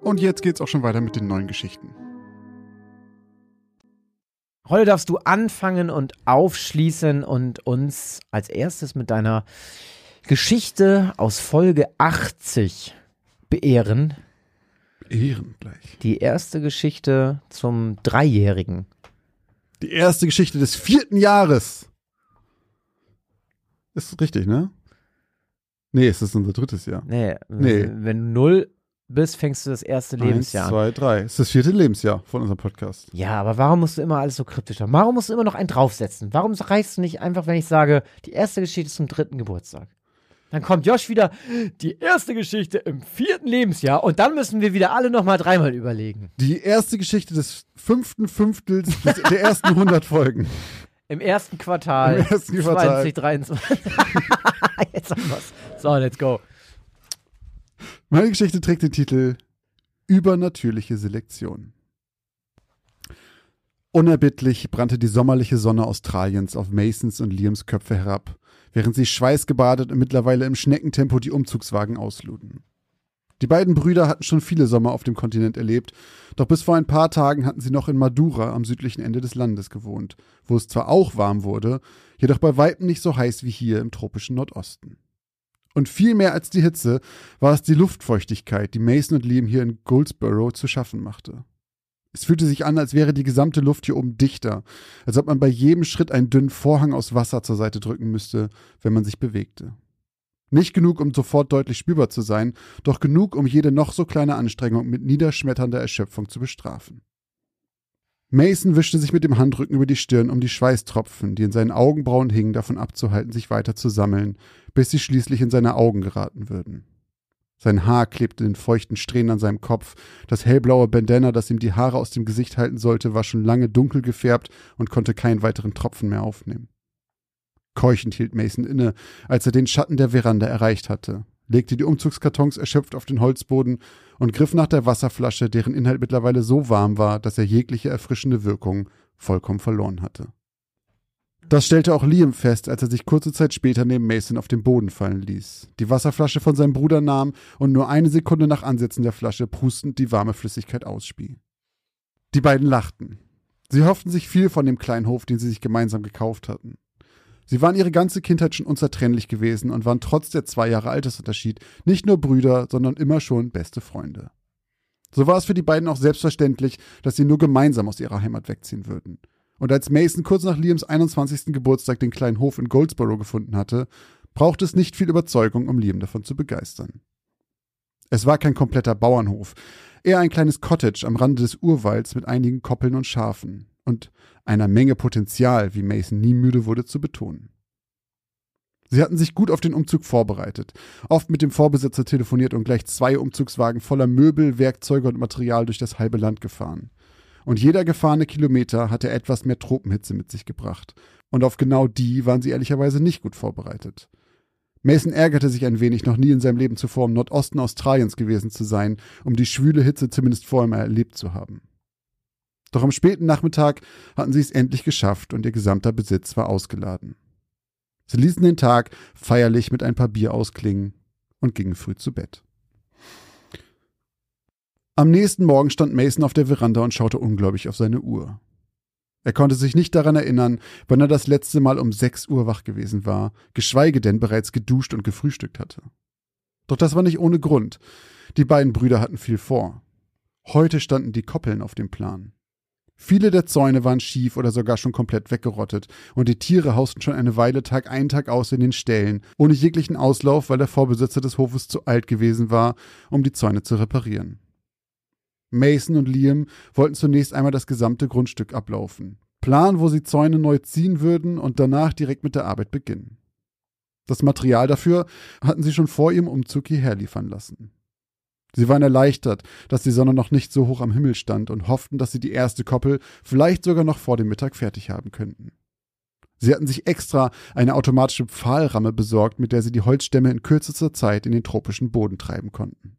Und jetzt geht's auch schon weiter mit den neuen Geschichten. Heute darfst du anfangen und aufschließen und uns als erstes mit deiner Geschichte aus Folge 80 beehren. Ehren gleich. Die erste Geschichte zum Dreijährigen. Die erste Geschichte des vierten Jahres. Ist richtig, ne? Nee, es ist unser drittes Jahr. Nee, Nee. wenn du null bist, fängst du das erste Lebensjahr Eins, an. zwei, drei. Es ist das vierte Lebensjahr von unserem Podcast. Ja, aber warum musst du immer alles so kryptisch haben? Warum musst du immer noch einen draufsetzen? Warum reichst du nicht einfach, wenn ich sage, die erste Geschichte ist zum dritten Geburtstag? Dann kommt Josh wieder, die erste Geschichte im vierten Lebensjahr und dann müssen wir wieder alle nochmal dreimal überlegen. Die erste Geschichte des fünften Fünftels der ersten 100 Folgen. Im ersten Quartal, Im ersten Quartal. 2023. Jetzt haben wir's. So, let's go. Meine Geschichte trägt den Titel Übernatürliche Selektion. Unerbittlich brannte die sommerliche Sonne Australiens auf Masons und Liams Köpfe herab, während sie schweißgebadet und mittlerweile im Schneckentempo die Umzugswagen ausluden. Die beiden Brüder hatten schon viele Sommer auf dem Kontinent erlebt, doch bis vor ein paar Tagen hatten sie noch in Madura am südlichen Ende des Landes gewohnt, wo es zwar auch warm wurde, jedoch bei weitem nicht so heiß wie hier im tropischen Nordosten. Und viel mehr als die Hitze war es die Luftfeuchtigkeit, die Mason und Liam hier in Goldsboro zu schaffen machte. Es fühlte sich an, als wäre die gesamte Luft hier oben dichter, als ob man bei jedem Schritt einen dünnen Vorhang aus Wasser zur Seite drücken müsste, wenn man sich bewegte. Nicht genug, um sofort deutlich spürbar zu sein, doch genug, um jede noch so kleine Anstrengung mit niederschmetternder Erschöpfung zu bestrafen. Mason wischte sich mit dem Handrücken über die Stirn, um die Schweißtropfen, die in seinen Augenbrauen hingen, davon abzuhalten, sich weiter zu sammeln, bis sie schließlich in seine Augen geraten würden. Sein Haar klebte in feuchten Strähnen an seinem Kopf, das hellblaue Bandana, das ihm die Haare aus dem Gesicht halten sollte, war schon lange dunkel gefärbt und konnte keinen weiteren Tropfen mehr aufnehmen. Keuchend hielt Mason inne, als er den Schatten der Veranda erreicht hatte, legte die Umzugskartons erschöpft auf den Holzboden und griff nach der Wasserflasche, deren Inhalt mittlerweile so warm war, dass er jegliche erfrischende Wirkung vollkommen verloren hatte. Das stellte auch Liam fest, als er sich kurze Zeit später neben Mason auf den Boden fallen ließ, die Wasserflasche von seinem Bruder nahm und nur eine Sekunde nach Ansetzen der Flasche prustend die warme Flüssigkeit ausspie. Die beiden lachten. Sie hofften sich viel von dem kleinen Hof, den sie sich gemeinsam gekauft hatten. Sie waren ihre ganze Kindheit schon unzertrennlich gewesen und waren trotz der zwei Jahre Altersunterschied nicht nur Brüder, sondern immer schon beste Freunde. So war es für die beiden auch selbstverständlich, dass sie nur gemeinsam aus ihrer Heimat wegziehen würden. Und als Mason kurz nach Liams 21. Geburtstag den kleinen Hof in Goldsboro gefunden hatte, brauchte es nicht viel Überzeugung, um Liam davon zu begeistern. Es war kein kompletter Bauernhof, eher ein kleines Cottage am Rande des Urwalds mit einigen Koppeln und Schafen und einer Menge Potenzial, wie Mason nie müde wurde zu betonen. Sie hatten sich gut auf den Umzug vorbereitet, oft mit dem Vorbesitzer telefoniert und gleich zwei Umzugswagen voller Möbel, Werkzeuge und Material durch das halbe Land gefahren. Und jeder gefahrene Kilometer hatte etwas mehr Tropenhitze mit sich gebracht. Und auf genau die waren sie ehrlicherweise nicht gut vorbereitet. Mason ärgerte sich ein wenig, noch nie in seinem Leben zuvor im Nordosten Australiens gewesen zu sein, um die schwüle Hitze zumindest vorher mal erlebt zu haben. Doch am späten Nachmittag hatten sie es endlich geschafft und ihr gesamter Besitz war ausgeladen. Sie ließen den Tag feierlich mit ein paar Bier ausklingen und gingen früh zu Bett. Am nächsten Morgen stand Mason auf der Veranda und schaute ungläubig auf seine Uhr. Er konnte sich nicht daran erinnern, wann er das letzte Mal um sechs Uhr wach gewesen war, geschweige denn bereits geduscht und gefrühstückt hatte. Doch das war nicht ohne Grund. Die beiden Brüder hatten viel vor. Heute standen die Koppeln auf dem Plan. Viele der Zäune waren schief oder sogar schon komplett weggerottet, und die Tiere hausten schon eine Weile Tag ein, Tag aus in den Ställen, ohne jeglichen Auslauf, weil der Vorbesitzer des Hofes zu alt gewesen war, um die Zäune zu reparieren. Mason und Liam wollten zunächst einmal das gesamte Grundstück ablaufen. Plan, wo sie Zäune neu ziehen würden und danach direkt mit der Arbeit beginnen. Das Material dafür hatten sie schon vor ihrem Umzug hierher liefern lassen. Sie waren erleichtert, dass die Sonne noch nicht so hoch am Himmel stand und hofften, dass sie die erste Koppel vielleicht sogar noch vor dem Mittag fertig haben könnten. Sie hatten sich extra eine automatische Pfahlramme besorgt, mit der sie die Holzstämme in kürzester Zeit in den tropischen Boden treiben konnten.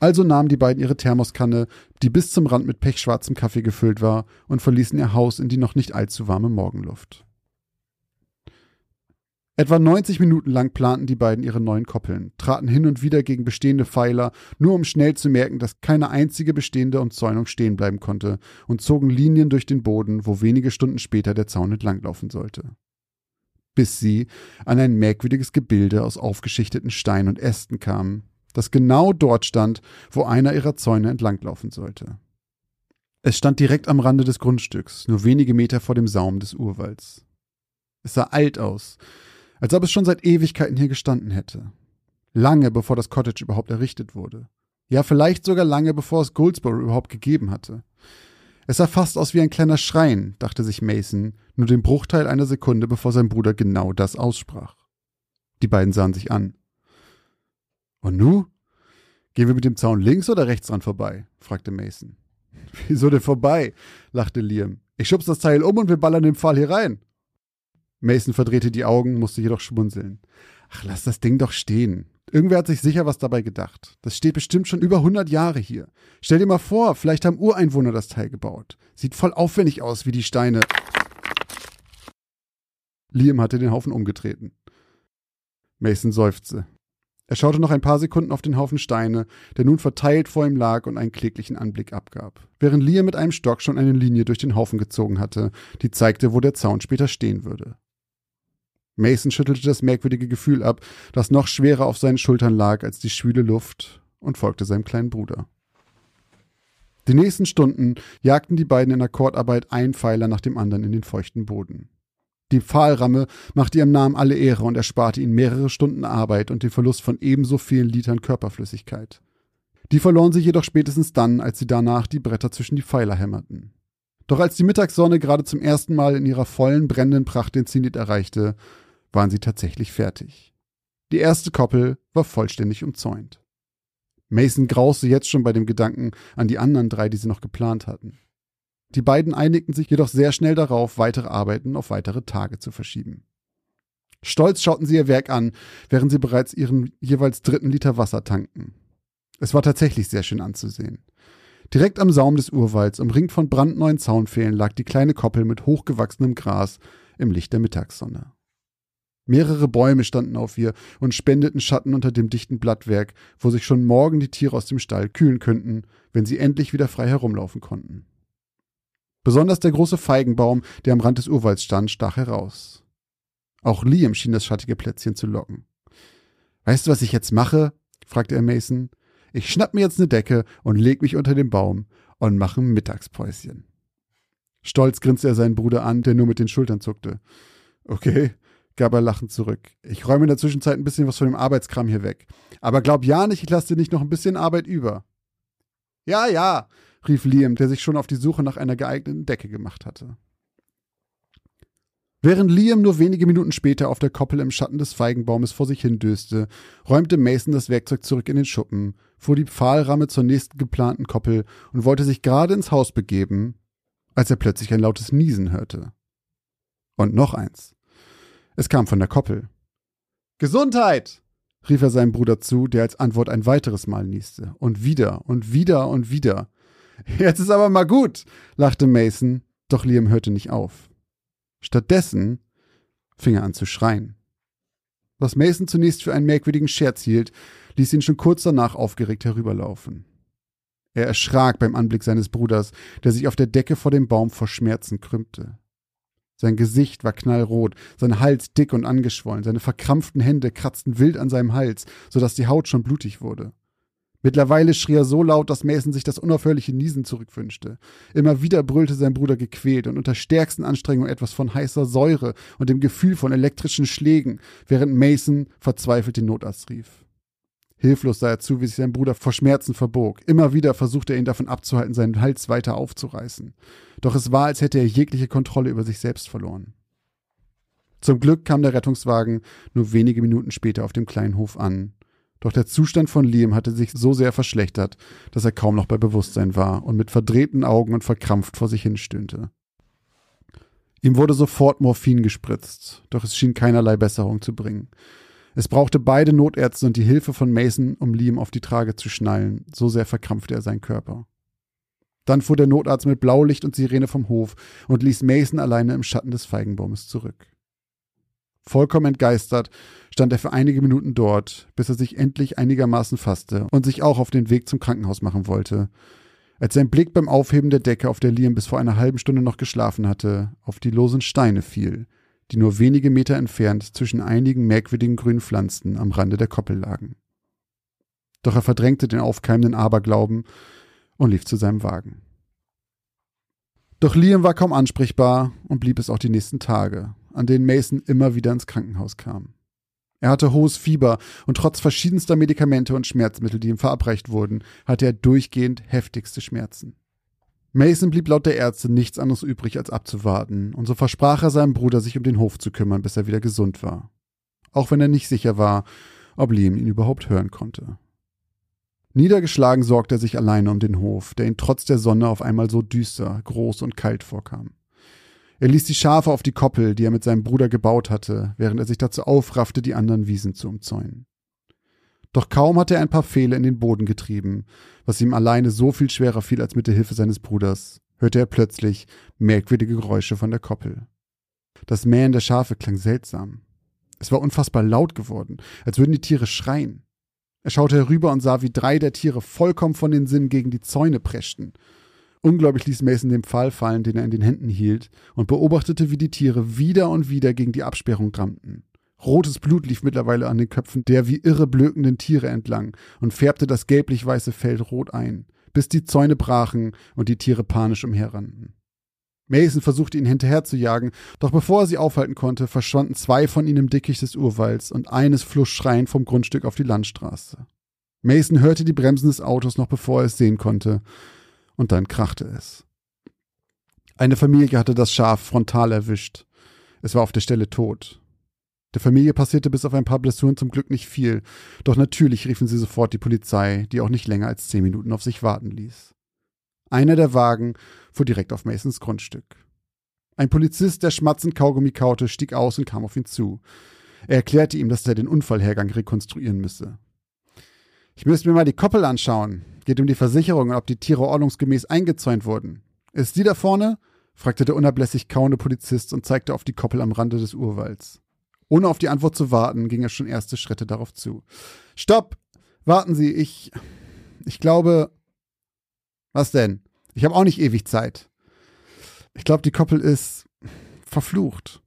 Also nahmen die beiden ihre Thermoskanne, die bis zum Rand mit pechschwarzem Kaffee gefüllt war, und verließen ihr Haus in die noch nicht allzu warme Morgenluft. Etwa 90 Minuten lang planten die beiden ihre neuen Koppeln, traten hin und wieder gegen bestehende Pfeiler, nur um schnell zu merken, dass keine einzige bestehende Umzäunung stehen bleiben konnte, und zogen Linien durch den Boden, wo wenige Stunden später der Zaun entlanglaufen sollte. Bis sie an ein merkwürdiges Gebilde aus aufgeschichteten Steinen und Ästen kamen, das genau dort stand, wo einer ihrer Zäune entlanglaufen sollte. Es stand direkt am Rande des Grundstücks, nur wenige Meter vor dem Saum des Urwalds. Es sah alt aus, als ob es schon seit Ewigkeiten hier gestanden hätte. Lange bevor das Cottage überhaupt errichtet wurde. Ja, vielleicht sogar lange bevor es Goldsboro überhaupt gegeben hatte. Es sah fast aus wie ein kleiner Schrein, dachte sich Mason, nur den Bruchteil einer Sekunde, bevor sein Bruder genau das aussprach. Die beiden sahen sich an. Und nu? Gehen wir mit dem Zaun links oder rechts dran vorbei? fragte Mason. Wieso denn vorbei? lachte Liam. Ich schubs das Teil um und wir ballern den Pfahl hier rein. Mason verdrehte die Augen, musste jedoch schmunzeln. Ach, lass das Ding doch stehen. Irgendwer hat sich sicher was dabei gedacht. Das steht bestimmt schon über 100 Jahre hier. Stell dir mal vor, vielleicht haben Ureinwohner das Teil gebaut. Sieht voll aufwendig aus, wie die Steine. Liam hatte den Haufen umgetreten. Mason seufzte. Er schaute noch ein paar Sekunden auf den Haufen Steine, der nun verteilt vor ihm lag und einen kläglichen Anblick abgab, während Liam mit einem Stock schon eine Linie durch den Haufen gezogen hatte, die zeigte, wo der Zaun später stehen würde. Mason schüttelte das merkwürdige Gefühl ab, das noch schwerer auf seinen Schultern lag als die schwüle Luft, und folgte seinem kleinen Bruder. Die nächsten Stunden jagten die beiden in Akkordarbeit ein Pfeiler nach dem anderen in den feuchten Boden. Die Pfahlramme machte ihrem Namen alle Ehre und ersparte ihnen mehrere Stunden Arbeit und den Verlust von ebenso vielen Litern Körperflüssigkeit. Die verloren sich jedoch spätestens dann, als sie danach die Bretter zwischen die Pfeiler hämmerten. Doch als die Mittagssonne gerade zum ersten Mal in ihrer vollen, brennenden Pracht den Zenit erreichte, waren sie tatsächlich fertig. Die erste Koppel war vollständig umzäunt. Mason grauste jetzt schon bei dem Gedanken an die anderen drei, die sie noch geplant hatten. Die beiden einigten sich jedoch sehr schnell darauf, weitere Arbeiten auf weitere Tage zu verschieben. Stolz schauten sie ihr Werk an, während sie bereits ihren jeweils dritten Liter Wasser tanken. Es war tatsächlich sehr schön anzusehen. Direkt am Saum des Urwalds, umringt von brandneuen Zaunpfählen, lag die kleine Koppel mit hochgewachsenem Gras im Licht der Mittagssonne. Mehrere Bäume standen auf ihr und spendeten Schatten unter dem dichten Blattwerk, wo sich schon morgen die Tiere aus dem Stall kühlen könnten, wenn sie endlich wieder frei herumlaufen konnten. Besonders der große Feigenbaum, der am Rand des Urwalds stand, stach heraus. Auch Liam schien das schattige Plätzchen zu locken. Weißt du, was ich jetzt mache? fragte er Mason. Ich schnapp mir jetzt eine Decke und leg mich unter den Baum und mache ein Mittagspäuschen. Stolz grinste er seinen Bruder an, der nur mit den Schultern zuckte. Okay, gab er lachend zurück. Ich räume in der Zwischenzeit ein bisschen was von dem Arbeitskram hier weg. Aber glaub ja nicht, ich lasse dir nicht noch ein bisschen Arbeit über. Ja, ja, rief Liam, der sich schon auf die Suche nach einer geeigneten Decke gemacht hatte. Während Liam nur wenige Minuten später auf der Koppel im Schatten des Feigenbaumes vor sich hindöste, räumte Mason das Werkzeug zurück in den Schuppen, fuhr die Pfahlramme zur nächsten geplanten Koppel und wollte sich gerade ins Haus begeben, als er plötzlich ein lautes Niesen hörte. Und noch eins. Es kam von der Koppel. Gesundheit! rief er seinem Bruder zu, der als Antwort ein weiteres Mal nieste. Und wieder und wieder und wieder. Jetzt ist aber mal gut, lachte Mason, doch Liam hörte nicht auf. Stattdessen fing er an zu schreien. Was Mason zunächst für einen merkwürdigen Scherz hielt, ließ ihn schon kurz danach aufgeregt herüberlaufen. Er erschrak beim Anblick seines Bruders, der sich auf der Decke vor dem Baum vor Schmerzen krümmte. Sein Gesicht war knallrot, sein Hals dick und angeschwollen, seine verkrampften Hände kratzten wild an seinem Hals, so dass die Haut schon blutig wurde. Mittlerweile schrie er so laut, dass Mason sich das unaufhörliche Niesen zurückwünschte. Immer wieder brüllte sein Bruder gequält und unter stärksten Anstrengungen etwas von heißer Säure und dem Gefühl von elektrischen Schlägen, während Mason verzweifelt den Notarzt rief. Hilflos sah er zu, wie sich sein Bruder vor Schmerzen verbog. Immer wieder versuchte er ihn davon abzuhalten, seinen Hals weiter aufzureißen. Doch es war, als hätte er jegliche Kontrolle über sich selbst verloren. Zum Glück kam der Rettungswagen nur wenige Minuten später auf dem kleinen Hof an doch der Zustand von Liam hatte sich so sehr verschlechtert, dass er kaum noch bei Bewusstsein war und mit verdrehten Augen und verkrampft vor sich hinstöhnte. Ihm wurde sofort Morphin gespritzt, doch es schien keinerlei Besserung zu bringen. Es brauchte beide Notärzte und die Hilfe von Mason, um Liam auf die Trage zu schnallen, so sehr verkrampfte er seinen Körper. Dann fuhr der Notarzt mit Blaulicht und Sirene vom Hof und ließ Mason alleine im Schatten des Feigenbaumes zurück. Vollkommen entgeistert stand er für einige Minuten dort, bis er sich endlich einigermaßen fasste und sich auch auf den Weg zum Krankenhaus machen wollte. Als sein Blick beim Aufheben der Decke, auf der Liam bis vor einer halben Stunde noch geschlafen hatte, auf die losen Steine fiel, die nur wenige Meter entfernt zwischen einigen merkwürdigen grünen Pflanzen am Rande der Koppel lagen. Doch er verdrängte den aufkeimenden Aberglauben und lief zu seinem Wagen. Doch Liam war kaum ansprechbar und blieb es auch die nächsten Tage, an denen Mason immer wieder ins Krankenhaus kam. Er hatte hohes Fieber und trotz verschiedenster Medikamente und Schmerzmittel, die ihm verabreicht wurden, hatte er durchgehend heftigste Schmerzen. Mason blieb laut der Ärzte nichts anderes übrig, als abzuwarten, und so versprach er seinem Bruder, sich um den Hof zu kümmern, bis er wieder gesund war. Auch wenn er nicht sicher war, ob Liam ihn überhaupt hören konnte. Niedergeschlagen sorgte er sich alleine um den Hof, der ihn trotz der Sonne auf einmal so düster, groß und kalt vorkam. Er ließ die Schafe auf die Koppel, die er mit seinem Bruder gebaut hatte, während er sich dazu aufraffte, die anderen Wiesen zu umzäunen. Doch kaum hatte er ein paar Pfähle in den Boden getrieben, was ihm alleine so viel schwerer fiel als mit der Hilfe seines Bruders, hörte er plötzlich merkwürdige Geräusche von der Koppel. Das Mähen der Schafe klang seltsam. Es war unfassbar laut geworden, als würden die Tiere schreien. Er schaute herüber und sah, wie drei der Tiere vollkommen von den Sinnen gegen die Zäune preschten. Ungläubig ließ Mason den Pfahl fallen, den er in den Händen hielt, und beobachtete, wie die Tiere wieder und wieder gegen die Absperrung drängten. Rotes Blut lief mittlerweile an den Köpfen der wie irre blökenden Tiere entlang und färbte das gelblich-weiße Feld rot ein, bis die Zäune brachen und die Tiere panisch umherrannten. Mason versuchte ihn hinterherzujagen, doch bevor er sie aufhalten konnte, verschwanden zwei von ihnen im Dickicht des Urwalds und eines floss schreiend vom Grundstück auf die Landstraße. Mason hörte die Bremsen des Autos noch bevor er es sehen konnte, und dann krachte es. Eine Familie hatte das Schaf frontal erwischt. Es war auf der Stelle tot. Der Familie passierte bis auf ein paar Blessuren zum Glück nicht viel, doch natürlich riefen sie sofort die Polizei, die auch nicht länger als zehn Minuten auf sich warten ließ. Einer der Wagen fuhr direkt auf Masons Grundstück. Ein Polizist, der schmatzend Kaugummi kaute, stieg aus und kam auf ihn zu. Er erklärte ihm, dass er den Unfallhergang rekonstruieren müsse. Ich müsste mir mal die Koppel anschauen. Geht um die Versicherung und ob die Tiere ordnungsgemäß eingezäunt wurden. Ist die da vorne? fragte der unablässig kauende Polizist und zeigte auf die Koppel am Rande des Urwalds. Ohne auf die Antwort zu warten, ging er schon erste Schritte darauf zu. Stopp! Warten Sie, ich. Ich glaube. Was denn? Ich habe auch nicht ewig Zeit. Ich glaube, die Koppel ist verflucht.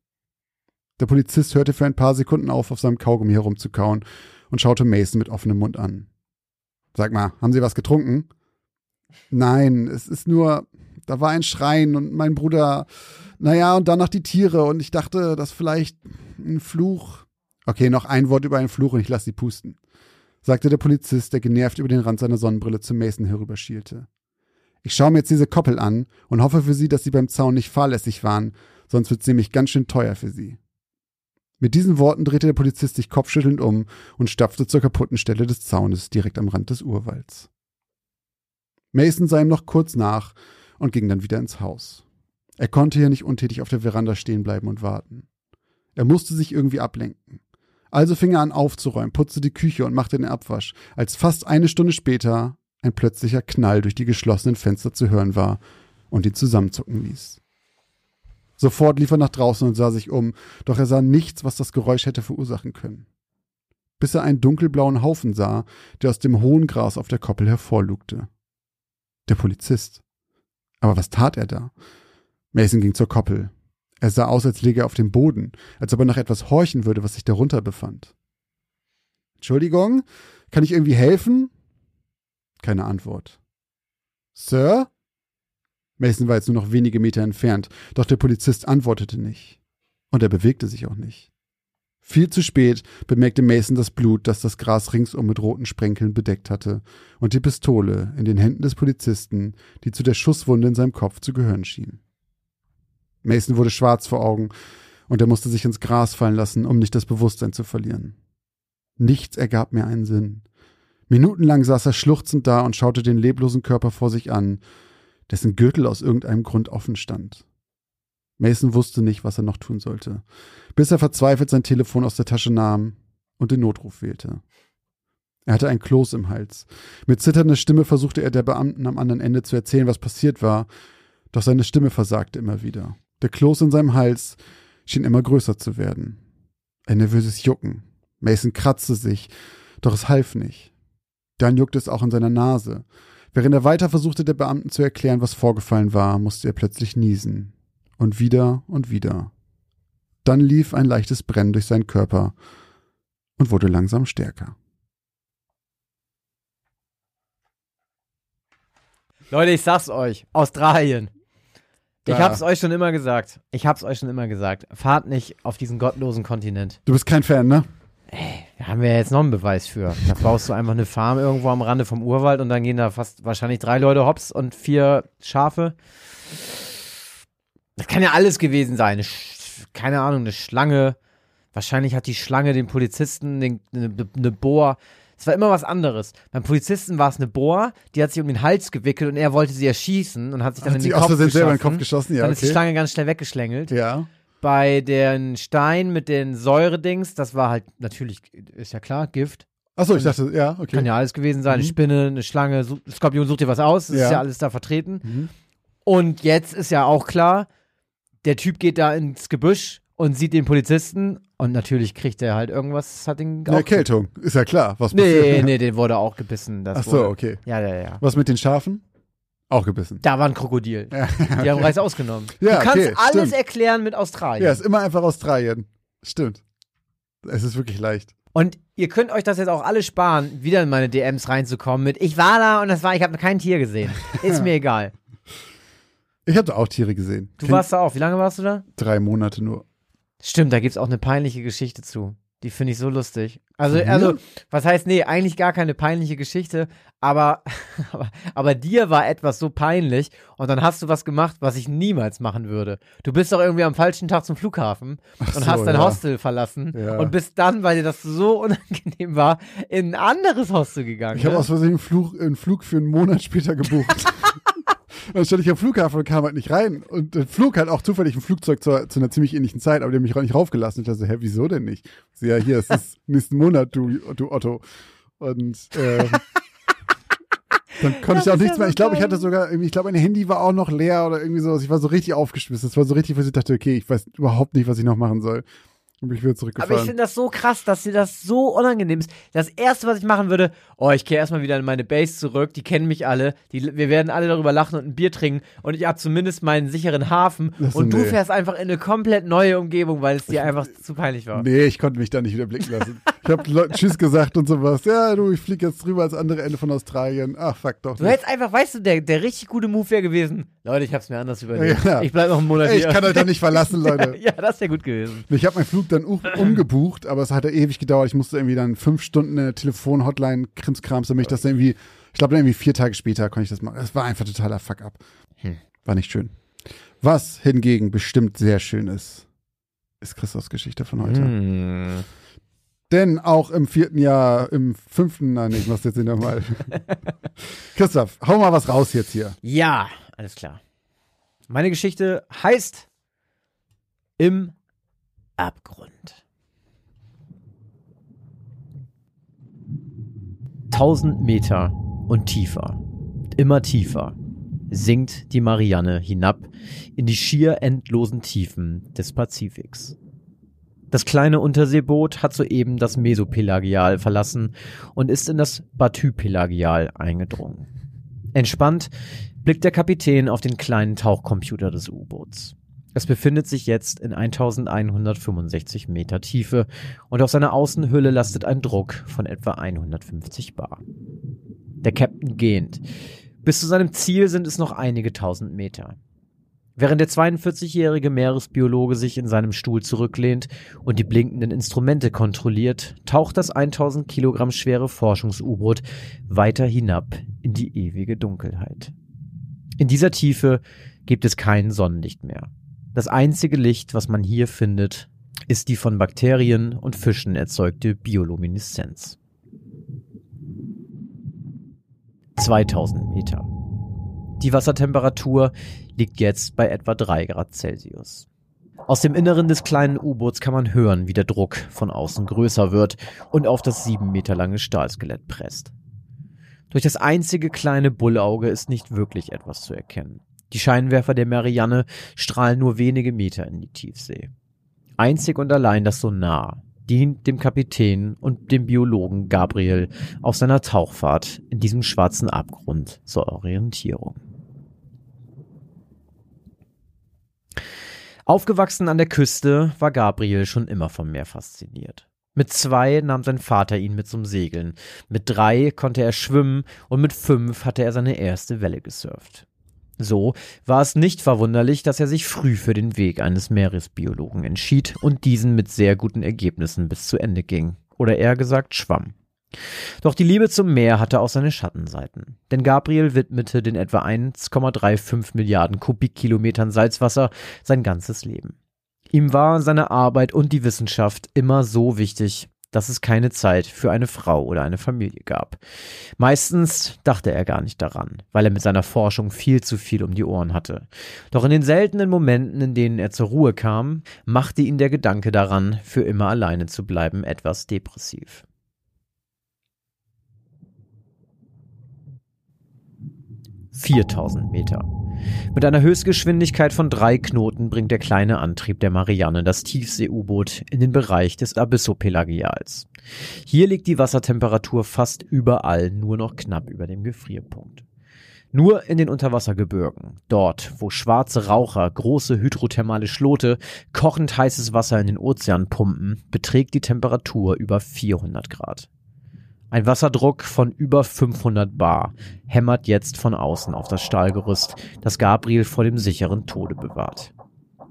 Der Polizist hörte für ein paar Sekunden auf, auf seinem Kaugummi herumzukauen und schaute Mason mit offenem Mund an. Sag mal, haben Sie was getrunken? Nein, es ist nur, da war ein Schrein und mein Bruder, naja, und dann noch die Tiere und ich dachte, dass vielleicht ein Fluch. Okay, noch ein Wort über einen Fluch und ich lasse sie pusten, sagte der Polizist, der genervt über den Rand seiner Sonnenbrille zu Mason herüberschielte. Ich schaue mir jetzt diese Koppel an und hoffe für Sie, dass Sie beim Zaun nicht fahrlässig waren, sonst wird es nämlich ganz schön teuer für Sie. Mit diesen Worten drehte der Polizist sich kopfschüttelnd um und stapfte zur kaputten Stelle des Zaunes direkt am Rand des Urwalds. Mason sah ihm noch kurz nach und ging dann wieder ins Haus. Er konnte hier nicht untätig auf der Veranda stehen bleiben und warten. Er musste sich irgendwie ablenken. Also fing er an aufzuräumen, putzte die Küche und machte den Abwasch, als fast eine Stunde später ein plötzlicher Knall durch die geschlossenen Fenster zu hören war und ihn zusammenzucken ließ. Sofort lief er nach draußen und sah sich um, doch er sah nichts, was das Geräusch hätte verursachen können. Bis er einen dunkelblauen Haufen sah, der aus dem hohen Gras auf der Koppel hervorlugte. Der Polizist. Aber was tat er da? Mason ging zur Koppel. Er sah aus, als läge er auf dem Boden, als ob er nach etwas horchen würde, was sich darunter befand. Entschuldigung, kann ich irgendwie helfen? Keine Antwort. Sir? Mason war jetzt nur noch wenige Meter entfernt, doch der Polizist antwortete nicht. Und er bewegte sich auch nicht. Viel zu spät bemerkte Mason das Blut, das das Gras ringsum mit roten Sprenkeln bedeckt hatte, und die Pistole in den Händen des Polizisten, die zu der Schusswunde in seinem Kopf zu gehören schien. Mason wurde schwarz vor Augen, und er musste sich ins Gras fallen lassen, um nicht das Bewusstsein zu verlieren. Nichts ergab mehr einen Sinn. Minutenlang saß er schluchzend da und schaute den leblosen Körper vor sich an, dessen Gürtel aus irgendeinem Grund offen stand. Mason wusste nicht, was er noch tun sollte, bis er verzweifelt sein Telefon aus der Tasche nahm und den Notruf wählte. Er hatte ein Kloß im Hals. Mit zitternder Stimme versuchte er der Beamten am anderen Ende zu erzählen, was passiert war, doch seine Stimme versagte immer wieder. Der Kloß in seinem Hals schien immer größer zu werden. Ein nervöses Jucken. Mason kratzte sich, doch es half nicht. Dann juckte es auch in seiner Nase. Während er weiter versuchte, der Beamten zu erklären, was vorgefallen war, musste er plötzlich niesen. Und wieder und wieder. Dann lief ein leichtes Brennen durch seinen Körper und wurde langsam stärker. Leute, ich sag's euch. Australien. Ich Da. hab's euch schon immer gesagt. Ich hab's euch schon immer gesagt. Fahrt nicht auf diesen gottlosen Kontinent. Du bist kein Fan, ne? Da haben wir ja jetzt noch einen Beweis für. Da baust du einfach eine Farm irgendwo am Rande vom Urwald und dann gehen da fast wahrscheinlich drei Leute hops und vier Schafe. Das kann ja alles gewesen sein. Keine Ahnung, eine Schlange. Wahrscheinlich hat die Schlange den Polizisten den, eine, eine Bohr. Es war immer was anderes. Beim Polizisten war es eine Bohr, die hat sich um den Hals gewickelt und er wollte sie erschießen und hat sich dann Hat in den Kopf geschossen. selber in den Kopf geschossen, ja, Dann ist die okay. Schlange ganz schnell weggeschlängelt Ja. bei den Stein mit den Säuredings, das war halt natürlich, ist ja klar, Gift. Achso, ich dachte, ja, okay. Kann ja alles gewesen sein. Eine Mhm. Spinne, eine Schlange, Skorpion, such dir was aus. Das Ja. ist ja alles da vertreten. Mhm. Und jetzt ist ja auch klar, der Typ geht da ins Gebüsch und sieht den Polizisten und natürlich kriegt er halt irgendwas, hat ihn Eine. Erkältung, ist ja klar. Was Nee, passiert. nee, den wurde auch gebissen. Das Ach so, wurde, okay. Ja, ja, ja. Was mit den Schafen? Auch gebissen. Da war ein Krokodil. Ja, Die haben Reis ausgenommen. Ja, du kannst okay, alles stimmt. erklären mit Australien. ja, ist immer einfach Australien. Stimmt. Es ist wirklich leicht. Und ihr könnt euch das jetzt auch alle sparen, wieder in meine DMs reinzukommen mit Ich war da und das war, ich habe kein Tier gesehen. Ist mir egal. Ich habe auch Tiere gesehen. Du Kind- warst da auch. Wie lange warst du da? drei Monate nur. Stimmt, da gibt's auch eine peinliche Geschichte zu. Die finde ich so lustig. Also, mir? also, was heißt, nee, eigentlich gar keine peinliche Geschichte, aber, aber, aber dir war etwas so peinlich und dann hast du was gemacht, was ich niemals machen würde. Du bist doch irgendwie am falschen Tag zum Flughafen und so, hast dein ja. Hostel verlassen Ja. und bist dann, weil dir das so unangenehm war, in ein anderes Hostel gegangen. Ich habe ne? aus Versehen einen Flug, einen Flug für einen Monat später gebucht. dann stand ich am Flughafen und kam halt nicht rein. Und dann flog halt auch zufällig ein Flugzeug zu, zu einer ziemlich ähnlichen Zeit, aber die haben mich nicht raufgelassen. Ich dachte so, hä, wieso denn nicht? So, ja, hier, es ist nächsten Monat, du, du Otto. Und ähm, dann konnte Das ich auch nichts ja mehr. Ich glaube, ich hatte sogar, irgendwie, ich glaube, mein Handy war auch noch leer oder irgendwie sowas. Ich war so richtig aufgeschmissen. Es war so richtig, was ich dachte, okay, ich weiß überhaupt nicht, was ich noch machen soll. Bin ich wieder Aber ich zurückgefahren. finde das so krass, dass dir das so unangenehm ist. Das erste, was ich machen würde, oh, ich kehre erstmal wieder in meine Base zurück, die kennen mich alle, die, wir werden alle darüber lachen und ein Bier trinken und ich habe zumindest meinen sicheren Hafen Das- und du nee. fährst einfach in eine komplett neue Umgebung, weil es dir einfach zu peinlich war. Nee, ich konnte mich da nicht wieder blicken lassen. Ich habe Leuten Tschüss gesagt und sowas. Ja, du, ich fliege jetzt drüber ans andere Ende von Australien. Ach, fuck doch Du nicht. hättest einfach, weißt du, der, der richtig gute Move wäre gewesen. Leute, ich hab's mir anders überlegt. Ja. Ich bleib noch einen Monat Ey, hier. ich kann euch da nicht verlassen, Leute. ja, das wäre gut gewesen. Ich habe meinen Flug dann umgebucht, aber es hat ja ewig gedauert. Ich musste irgendwie dann fünf Stunden eine Telefon-Hotline krimskrams, damit ich das dann irgendwie, ich glaube dann irgendwie vier Tage später konnte ich das machen. Es war einfach totaler Fuck-up. Hm. War nicht schön. Was hingegen bestimmt sehr schön ist, ist Christophs Geschichte von heute. Hm. Denn auch im vierten Jahr, im fünften, nein, ich mach's jetzt nicht nochmal. Christoph, hau mal was raus jetzt hier. Ja, alles klar. Meine Geschichte heißt Im Abgrund. Tausend Meter und tiefer, immer tiefer, sinkt die Marianne hinab in die schier endlosen Tiefen des Pazifiks. Das kleine Unterseeboot hat soeben das Mesopelagial verlassen und ist in das Bathypelagial eingedrungen. Entspannt blickt der Kapitän auf den kleinen Tauchcomputer des U-Boots. Es befindet sich jetzt in 1165 Meter Tiefe und auf seiner Außenhülle lastet ein Druck von etwa 150 Bar. Der Captain gähnt. Bis zu seinem Ziel sind es noch einige tausend Meter. Während der 42-jährige Meeresbiologe sich in seinem Stuhl zurücklehnt und die blinkenden Instrumente kontrolliert, taucht das 1000 Kilogramm schwere Forschungs-U-Boot weiter hinab in die ewige Dunkelheit. In dieser Tiefe gibt es kein Sonnenlicht mehr. Das einzige Licht, was man hier findet, ist die von Bakterien und Fischen erzeugte Biolumineszenz. 2000 Meter. Die Wassertemperatur liegt jetzt bei etwa 3 Grad Celsius. Aus dem Inneren des kleinen U-Boots kann man hören, wie der Druck von außen größer wird und auf das sieben Meter lange Stahlskelett presst. Durch das einzige kleine Bullauge ist nicht wirklich etwas zu erkennen. Die Scheinwerfer der Marianne strahlen nur wenige Meter in die Tiefsee. Einzig und allein das Sonar dient dem Kapitän und dem Biologen Gabriel auf seiner Tauchfahrt in diesem schwarzen Abgrund zur Orientierung. Aufgewachsen an der Küste war Gabriel schon immer vom Meer fasziniert. Mit zwei nahm sein Vater ihn mit zum Segeln, mit drei konnte er schwimmen und mit fünf hatte er seine erste Welle gesurft. So war es nicht verwunderlich, dass er sich früh für den Weg eines Meeresbiologen entschied und diesen mit sehr guten Ergebnissen bis zu Ende ging. Oder eher gesagt schwamm. Doch die Liebe zum Meer hatte auch seine Schattenseiten. Denn Gabriel widmete den etwa 1,35 Milliarden Kubikkilometern Salzwasser sein ganzes Leben. Ihm war seine Arbeit und die Wissenschaft immer so wichtig, dass es keine Zeit für eine Frau oder eine Familie gab. Meistens dachte er gar nicht daran, weil er mit seiner Forschung viel zu viel um die Ohren hatte. Doch in den seltenen Momenten, in denen er zur Ruhe kam, machte ihn der Gedanke daran, für immer alleine zu bleiben, etwas depressiv. Viertausend Meter. Mit einer Höchstgeschwindigkeit von drei Knoten bringt der kleine Antrieb der Marianne das Tiefsee-U-Boot in den Bereich des Abyssopelagials. Hier liegt die Wassertemperatur fast überall nur noch knapp über dem Gefrierpunkt. Nur in den Unterwassergebirgen, dort, wo schwarze Raucher große hydrothermale Schlote kochend heißes Wasser in den Ozean pumpen, beträgt die Temperatur über 400 Grad. Ein Wasserdruck von über 500 Bar hämmert jetzt von außen auf das Stahlgerüst, das Gabriel vor dem sicheren Tode bewahrt.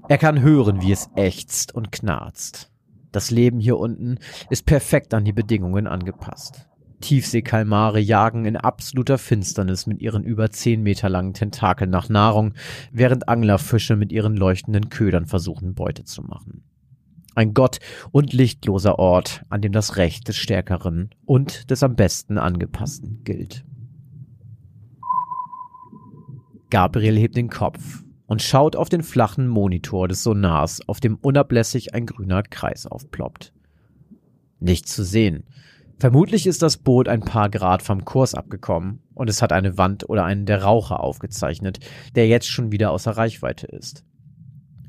Er kann hören, wie es ächzt und knarzt. Das Leben hier unten ist perfekt an die Bedingungen angepasst. Tiefseekalmare jagen in absoluter Finsternis mit ihren über 10 Meter langen Tentakeln nach Nahrung, während Anglerfische mit ihren leuchtenden Ködern versuchen, Beute zu machen. Ein gott- und lichtloser Ort, an dem das Recht des Stärkeren und des am besten angepassten gilt. Gabriel hebt den Kopf und schaut auf den flachen Monitor des Sonars, auf dem unablässig ein grüner Kreis aufploppt. Nichts zu sehen. Vermutlich ist das Boot ein paar Grad vom Kurs abgekommen und es hat eine Wand oder einen der Raucher aufgezeichnet, der jetzt schon wieder außer Reichweite ist.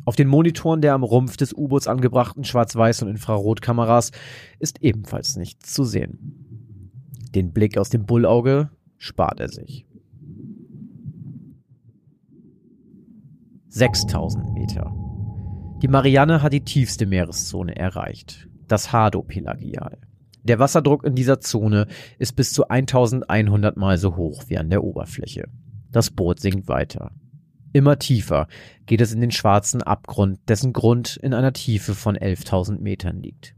Auf den Monitoren der am Rumpf des U-Boots angebrachten Schwarz-Weiß- und Infrarotkameras ist ebenfalls nichts zu sehen. Den Blick aus dem Bullauge spart er sich. 6000 Meter. Die Marianne hat die tiefste Meereszone erreicht, das Hado-Pelagial. Der Wasserdruck in dieser Zone ist bis zu 1100 Mal so hoch wie an der Oberfläche. Das Boot sinkt weiter. Immer tiefer geht es in den schwarzen Abgrund, dessen Grund in einer Tiefe von 11.000 Metern liegt.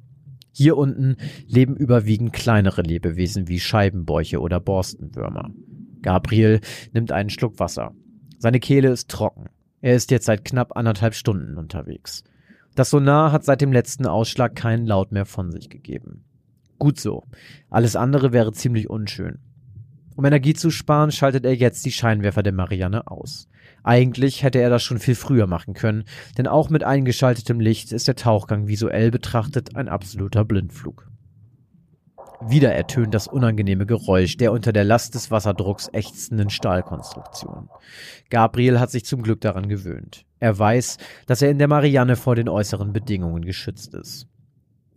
Hier unten leben überwiegend kleinere Lebewesen wie Scheibenbäuche oder Borstenwürmer. Gabriel nimmt einen Schluck Wasser. Seine Kehle ist trocken. Er ist jetzt seit knapp anderthalb Stunden unterwegs. Das Sonar hat seit dem letzten Ausschlag keinen Laut mehr von sich gegeben. Gut so. Alles andere wäre ziemlich unschön. Um Energie zu sparen, schaltet er jetzt die Scheinwerfer der Marianne aus. Eigentlich hätte er das schon viel früher machen können, denn auch mit eingeschaltetem Licht ist der Tauchgang visuell betrachtet ein absoluter Blindflug. Wieder ertönt das unangenehme Geräusch der unter der Last des Wasserdrucks ächzenden Stahlkonstruktion. Gabriel hat sich zum Glück daran gewöhnt. Er weiß, dass er in der Marianne vor den äußeren Bedingungen geschützt ist.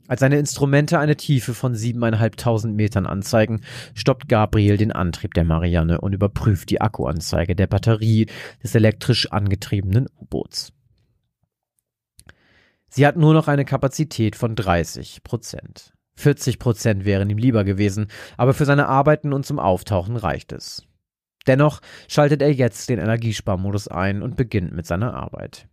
Als seine Instrumente eine Tiefe von siebeneinhalbtausend Metern anzeigen, stoppt Gabriel den Antrieb der Marianne und überprüft die Akkuanzeige der Batterie des elektrisch angetriebenen U-Boots. Sie hat nur noch eine Kapazität von 30 Prozent. 40 Prozent wären ihm lieber gewesen, aber für seine Arbeiten und zum Auftauchen reicht es. Dennoch schaltet er jetzt den Energiesparmodus ein und beginnt mit seiner Arbeit.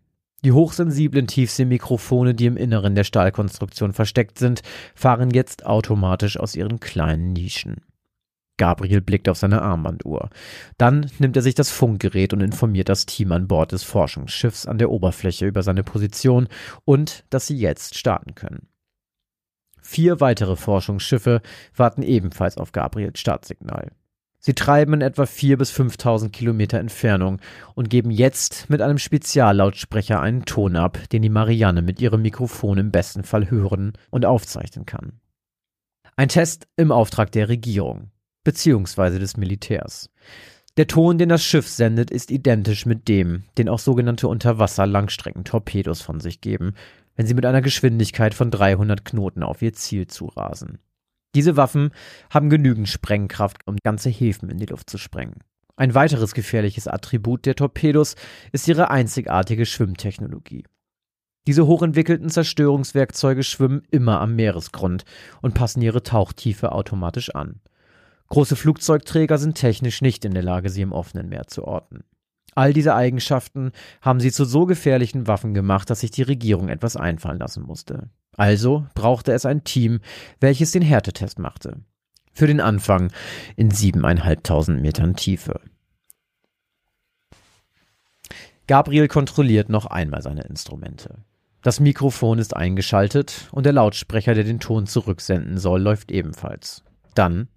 Die hochsensiblen Tiefseemikrofone, die im Inneren der Stahlkonstruktion versteckt sind, fahren jetzt automatisch aus ihren kleinen Nischen. Gabriel blickt auf seine Armbanduhr. Dann nimmt er sich das Funkgerät und informiert das Team an Bord des Forschungsschiffs an der Oberfläche über seine Position und dass sie jetzt starten können. Vier weitere Forschungsschiffe warten ebenfalls auf Gabriels Startsignal. Sie treiben in etwa 4.000 bis 5.000 Kilometer Entfernung und geben jetzt mit einem Speziallautsprecher einen Ton ab, den die Marianne mit ihrem Mikrofon im besten Fall hören und aufzeichnen kann. Ein Test im Auftrag der Regierung beziehungsweise des Militärs. Der Ton, den das Schiff sendet, ist identisch mit dem, den auch sogenannte Unterwasser-Langstreckentorpedos von sich geben, wenn sie mit einer Geschwindigkeit von 300 Knoten auf ihr Ziel zurasen. Diese Waffen haben genügend Sprengkraft, um ganze Häfen in die Luft zu sprengen. Ein weiteres gefährliches Attribut der Torpedos ist ihre einzigartige Schwimmtechnologie. Diese hochentwickelten Zerstörungswerkzeuge schwimmen immer am Meeresgrund und passen ihre Tauchtiefe automatisch an. Große Flugzeugträger sind technisch nicht in der Lage, sie im offenen Meer zu orten. All diese Eigenschaften haben sie zu so gefährlichen Waffen gemacht, dass sich die Regierung etwas einfallen lassen musste. Also brauchte es ein Team, welches den Härtetest machte. Für den Anfang in siebeneinhalbtausend Metern Tiefe. Gabriel kontrolliert noch einmal seine Instrumente. Das Mikrofon ist eingeschaltet und der Lautsprecher, der den Ton zurücksenden soll, läuft ebenfalls. Dann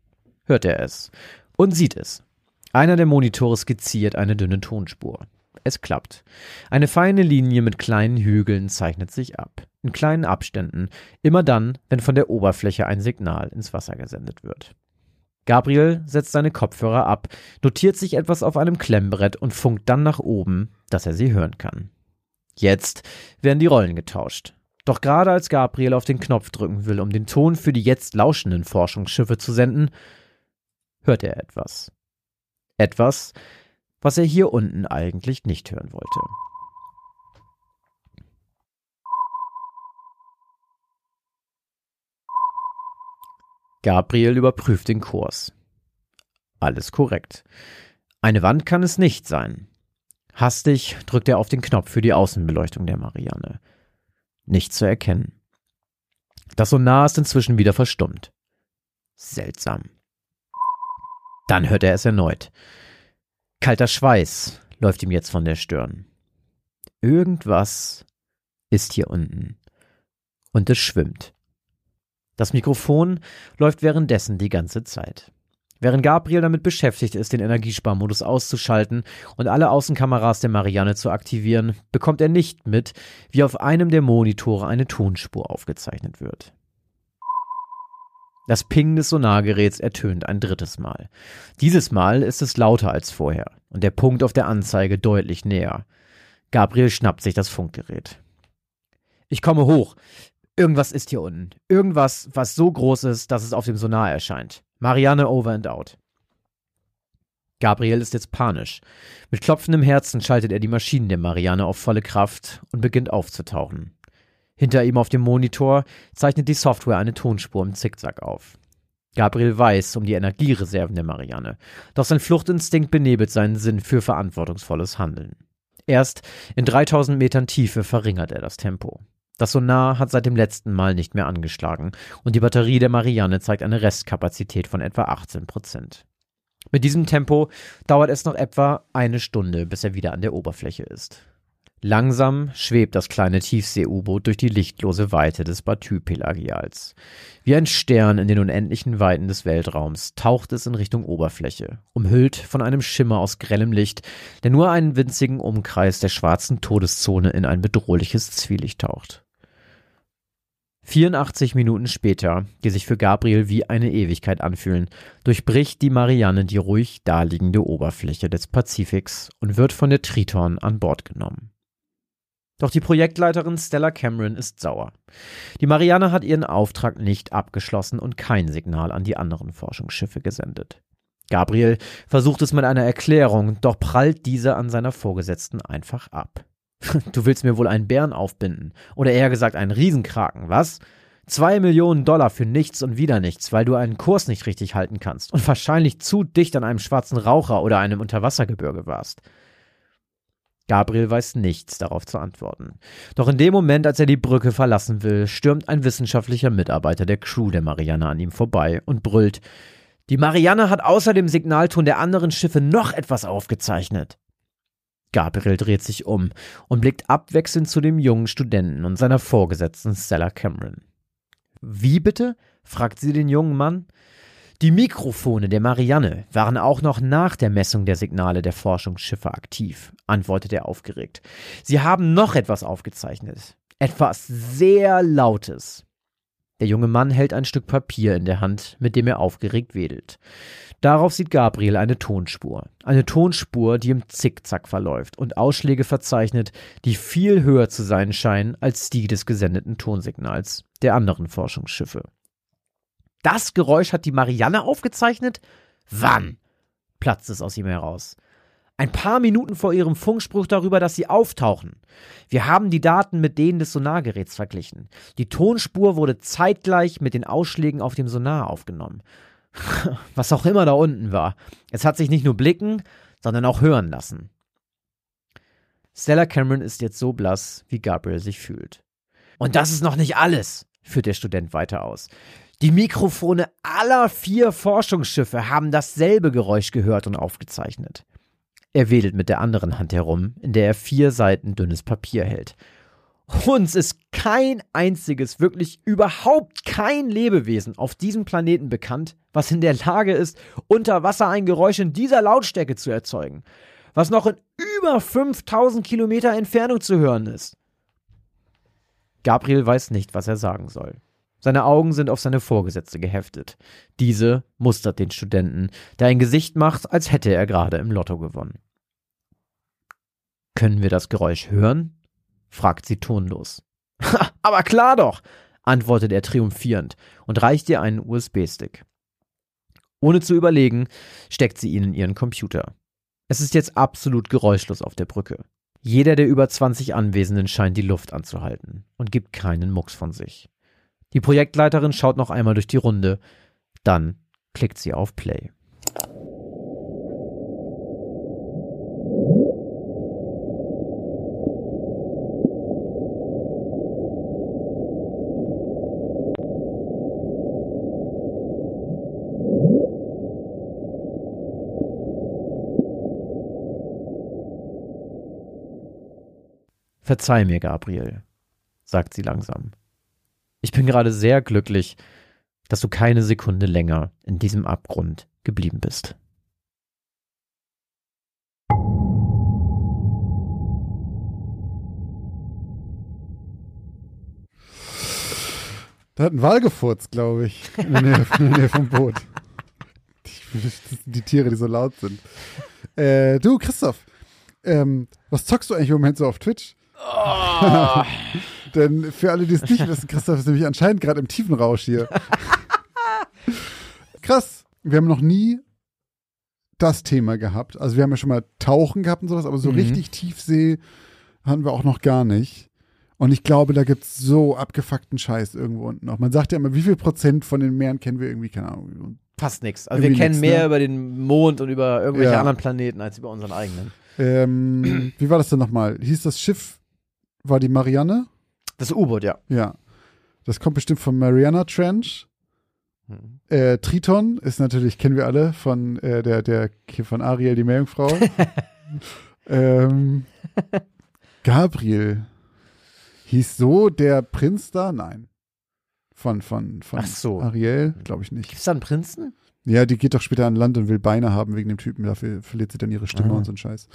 hört er es und sieht es. Einer der Monitore skizziert eine dünne Tonspur. Es klappt. Eine feine Linie mit kleinen Hügeln zeichnet sich ab in kleinen Abständen, immer dann, wenn von der Oberfläche ein Signal ins Wasser gesendet wird. Gabriel setzt seine Kopfhörer ab, notiert sich etwas auf einem Klemmbrett und funkt dann nach oben, dass er sie hören kann. Jetzt werden die Rollen getauscht. Doch gerade als Gabriel auf den Knopf drücken will, um den Ton für die jetzt lauschenden Forschungsschiffe zu senden, hört er etwas. Etwas, was er hier unten eigentlich nicht hören wollte. Gabriel überprüft den Kurs. Alles korrekt. Eine Wand kann es nicht sein. Hastig drückt er auf den Knopf für die Außenbeleuchtung der Marianne. Nicht zu erkennen. Das Sonar ist inzwischen wieder verstummt. Seltsam. Dann hört er es erneut. Kalter Schweiß läuft ihm jetzt von der Stirn. Irgendwas ist hier unten. Und es schwimmt. Das Mikrofon läuft währenddessen die ganze Zeit. Während Gabriel damit beschäftigt ist, den Energiesparmodus auszuschalten und alle Außenkameras der Marianne zu aktivieren, bekommt er nicht mit, wie auf einem der Monitore eine Tonspur aufgezeichnet wird. Das Ping des Sonargeräts ertönt ein drittes Mal. Dieses Mal ist es lauter als vorher und der Punkt auf der Anzeige deutlich näher. Gabriel schnappt sich das Funkgerät. Ich komme hoch. Irgendwas ist hier unten. Irgendwas, was so groß ist, dass es auf dem Sonar erscheint. Marianne over and out. Gabriel ist jetzt panisch. Mit klopfendem Herzen schaltet er die Maschinen der Marianne auf volle Kraft und beginnt aufzutauchen. Hinter ihm auf dem Monitor zeichnet die Software eine Tonspur im Zickzack auf. Gabriel weiß um die Energiereserven der Marianne, doch sein Fluchtinstinkt benebelt seinen Sinn für verantwortungsvolles Handeln. Erst in 3000 Metern Tiefe verringert er das Tempo. Das Sonar hat seit dem letzten Mal nicht mehr angeschlagen und die Batterie der Marianne zeigt eine Restkapazität von etwa 18 Prozent. Mit diesem Tempo dauert es noch etwa eine Stunde, bis er wieder an der Oberfläche ist. Langsam schwebt das kleine Tiefsee-U-Boot durch die lichtlose Weite des Batü-Pelagials. Wie ein Stern in den unendlichen Weiten des Weltraums taucht es in Richtung Oberfläche, umhüllt von einem Schimmer aus grellem Licht, der nur einen winzigen Umkreis der schwarzen Todeszone in ein bedrohliches Zwielicht taucht. 84 Minuten später, die sich für Gabriel wie eine Ewigkeit anfühlen, durchbricht die Marianne die ruhig daliegende Oberfläche des Pazifiks und wird von der Triton an Bord genommen. Doch die Projektleiterin Stella Cameron ist sauer. Die Marianne hat ihren Auftrag nicht abgeschlossen und kein Signal an die anderen Forschungsschiffe gesendet. Gabriel versucht es mit einer Erklärung, doch prallt diese an seiner Vorgesetzten einfach ab. Du willst mir wohl einen Bären aufbinden. Oder eher gesagt einen Riesenkraken, was? Zwei Millionen Dollar für nichts und wieder nichts, weil du einen Kurs nicht richtig halten kannst und wahrscheinlich zu dicht an einem schwarzen Raucher oder einem Unterwassergebirge warst. Gabriel weiß nichts darauf zu antworten. Doch in dem Moment, als er die Brücke verlassen will, stürmt ein wissenschaftlicher Mitarbeiter der Crew der Marianne an ihm vorbei und brüllt Die Marianne hat außer dem Signalton der anderen Schiffe noch etwas aufgezeichnet. Gabriel dreht sich um und blickt abwechselnd zu dem jungen Studenten und seiner Vorgesetzten Stella Cameron. Wie bitte? fragt sie den jungen Mann. Die Mikrofone der Marianne waren auch noch nach der Messung der Signale der Forschungsschiffe aktiv, antwortet er aufgeregt. Sie haben noch etwas aufgezeichnet. Etwas sehr Lautes. Der junge Mann hält ein Stück Papier in der Hand, mit dem er aufgeregt wedelt. Darauf sieht Gabriel eine Tonspur. Eine Tonspur, die im Zickzack verläuft und Ausschläge verzeichnet, die viel höher zu sein scheinen als die des gesendeten Tonsignals der anderen Forschungsschiffe. Das Geräusch hat die Marianne aufgezeichnet? Wann? platzt es aus ihm heraus. Ein paar Minuten vor ihrem Funkspruch darüber, dass sie auftauchen. Wir haben die Daten mit denen des Sonargeräts verglichen. Die Tonspur wurde zeitgleich mit den Ausschlägen auf dem Sonar aufgenommen. was auch immer da unten war. Es hat sich nicht nur blicken, sondern auch hören lassen. Stella Cameron ist jetzt so blass, wie Gabriel sich fühlt. Und das ist noch nicht alles, führt der Student weiter aus. Die Mikrofone aller vier Forschungsschiffe haben dasselbe Geräusch gehört und aufgezeichnet. Er wedelt mit der anderen Hand herum, in der er vier Seiten dünnes Papier hält. Uns ist kein einziges, wirklich überhaupt kein Lebewesen auf diesem Planeten bekannt, was in der Lage ist, unter Wasser ein Geräusch in dieser Lautstärke zu erzeugen, was noch in über 5000 Kilometer Entfernung zu hören ist. Gabriel weiß nicht, was er sagen soll. Seine Augen sind auf seine Vorgesetzte geheftet. Diese mustert den Studenten, der ein Gesicht macht, als hätte er gerade im Lotto gewonnen. Können wir das Geräusch hören? fragt sie tonlos. Aber klar doch, antwortet er triumphierend und reicht ihr einen USB-Stick. Ohne zu überlegen, steckt sie ihn in ihren Computer. Es ist jetzt absolut geräuschlos auf der Brücke. Jeder der über 20 Anwesenden scheint die Luft anzuhalten und gibt keinen Mucks von sich. Die Projektleiterin schaut noch einmal durch die Runde, dann klickt sie auf Play. Verzeih mir, Gabriel, sagt sie langsam. Ich bin gerade sehr glücklich, dass du keine Sekunde länger in diesem Abgrund geblieben bist. Da hat ein Wal gefurzt, glaube ich, in der, Nähe, in der Nähe vom Boot. Die, die, Tiere, die so laut sind. Äh, du, Christoph, ähm, was zockst du eigentlich im Moment so auf Twitch? Oh. Denn für alle, die es nicht wissen, Christoph ist nämlich anscheinend gerade im tiefen Rausch hier. Krass. Wir haben noch nie das Thema gehabt. Also wir haben ja schon mal Tauchen gehabt und sowas, aber so Mhm. richtig Tiefsee hatten wir auch noch gar nicht. Und ich glaube, da gibt's so abgefuckten Scheiß irgendwo unten noch. Man sagt ja immer, wie viel Prozent von den Meeren kennen wir irgendwie, keine Ahnung. Fast nichts. Also wir kennen nix, mehr ne? über den Mond und über irgendwelche Ja. anderen Planeten als über unseren eigenen. Ähm, wie war das denn nochmal? Hieß das Schiff, war die Marianne? Das U-Boot, ja. Ja. Das kommt bestimmt vom Mariana Trench. Mhm. Äh, Triton ist natürlich, kennen wir alle, von äh, der, der von Ariel, die Meerjungfrau. ähm, Gabriel. Hieß so der Prinz da? Nein. Von, von, von so. Ariel? Glaube ich nicht. Gibt's da einen Prinzen? Ja, die geht doch später an Land und will Beine haben wegen dem Typen. Dafür verliert sie dann ihre Stimme Ah. und so ein Scheiß.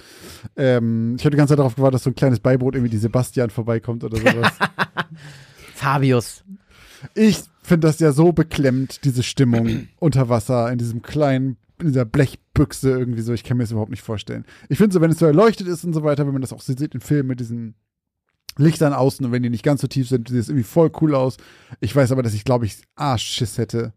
Ähm, ich hatte die ganze Zeit darauf gewartet, dass so ein kleines Beiboot irgendwie die Sebastian vorbeikommt oder sowas. Fabius. ich finde das ja so beklemmt, diese Stimmung unter Wasser, in diesem kleinen, in dieser Blechbüchse irgendwie so. Ich kann mir das überhaupt nicht vorstellen. Ich finde so, wenn es so erleuchtet ist und so weiter, wenn man das auch sieht in Filmen mit diesen Lichtern außen und wenn die nicht ganz so tief sind, sieht es irgendwie voll cool aus. Ich weiß aber, dass ich, glaube ich, Arschschiss hätte.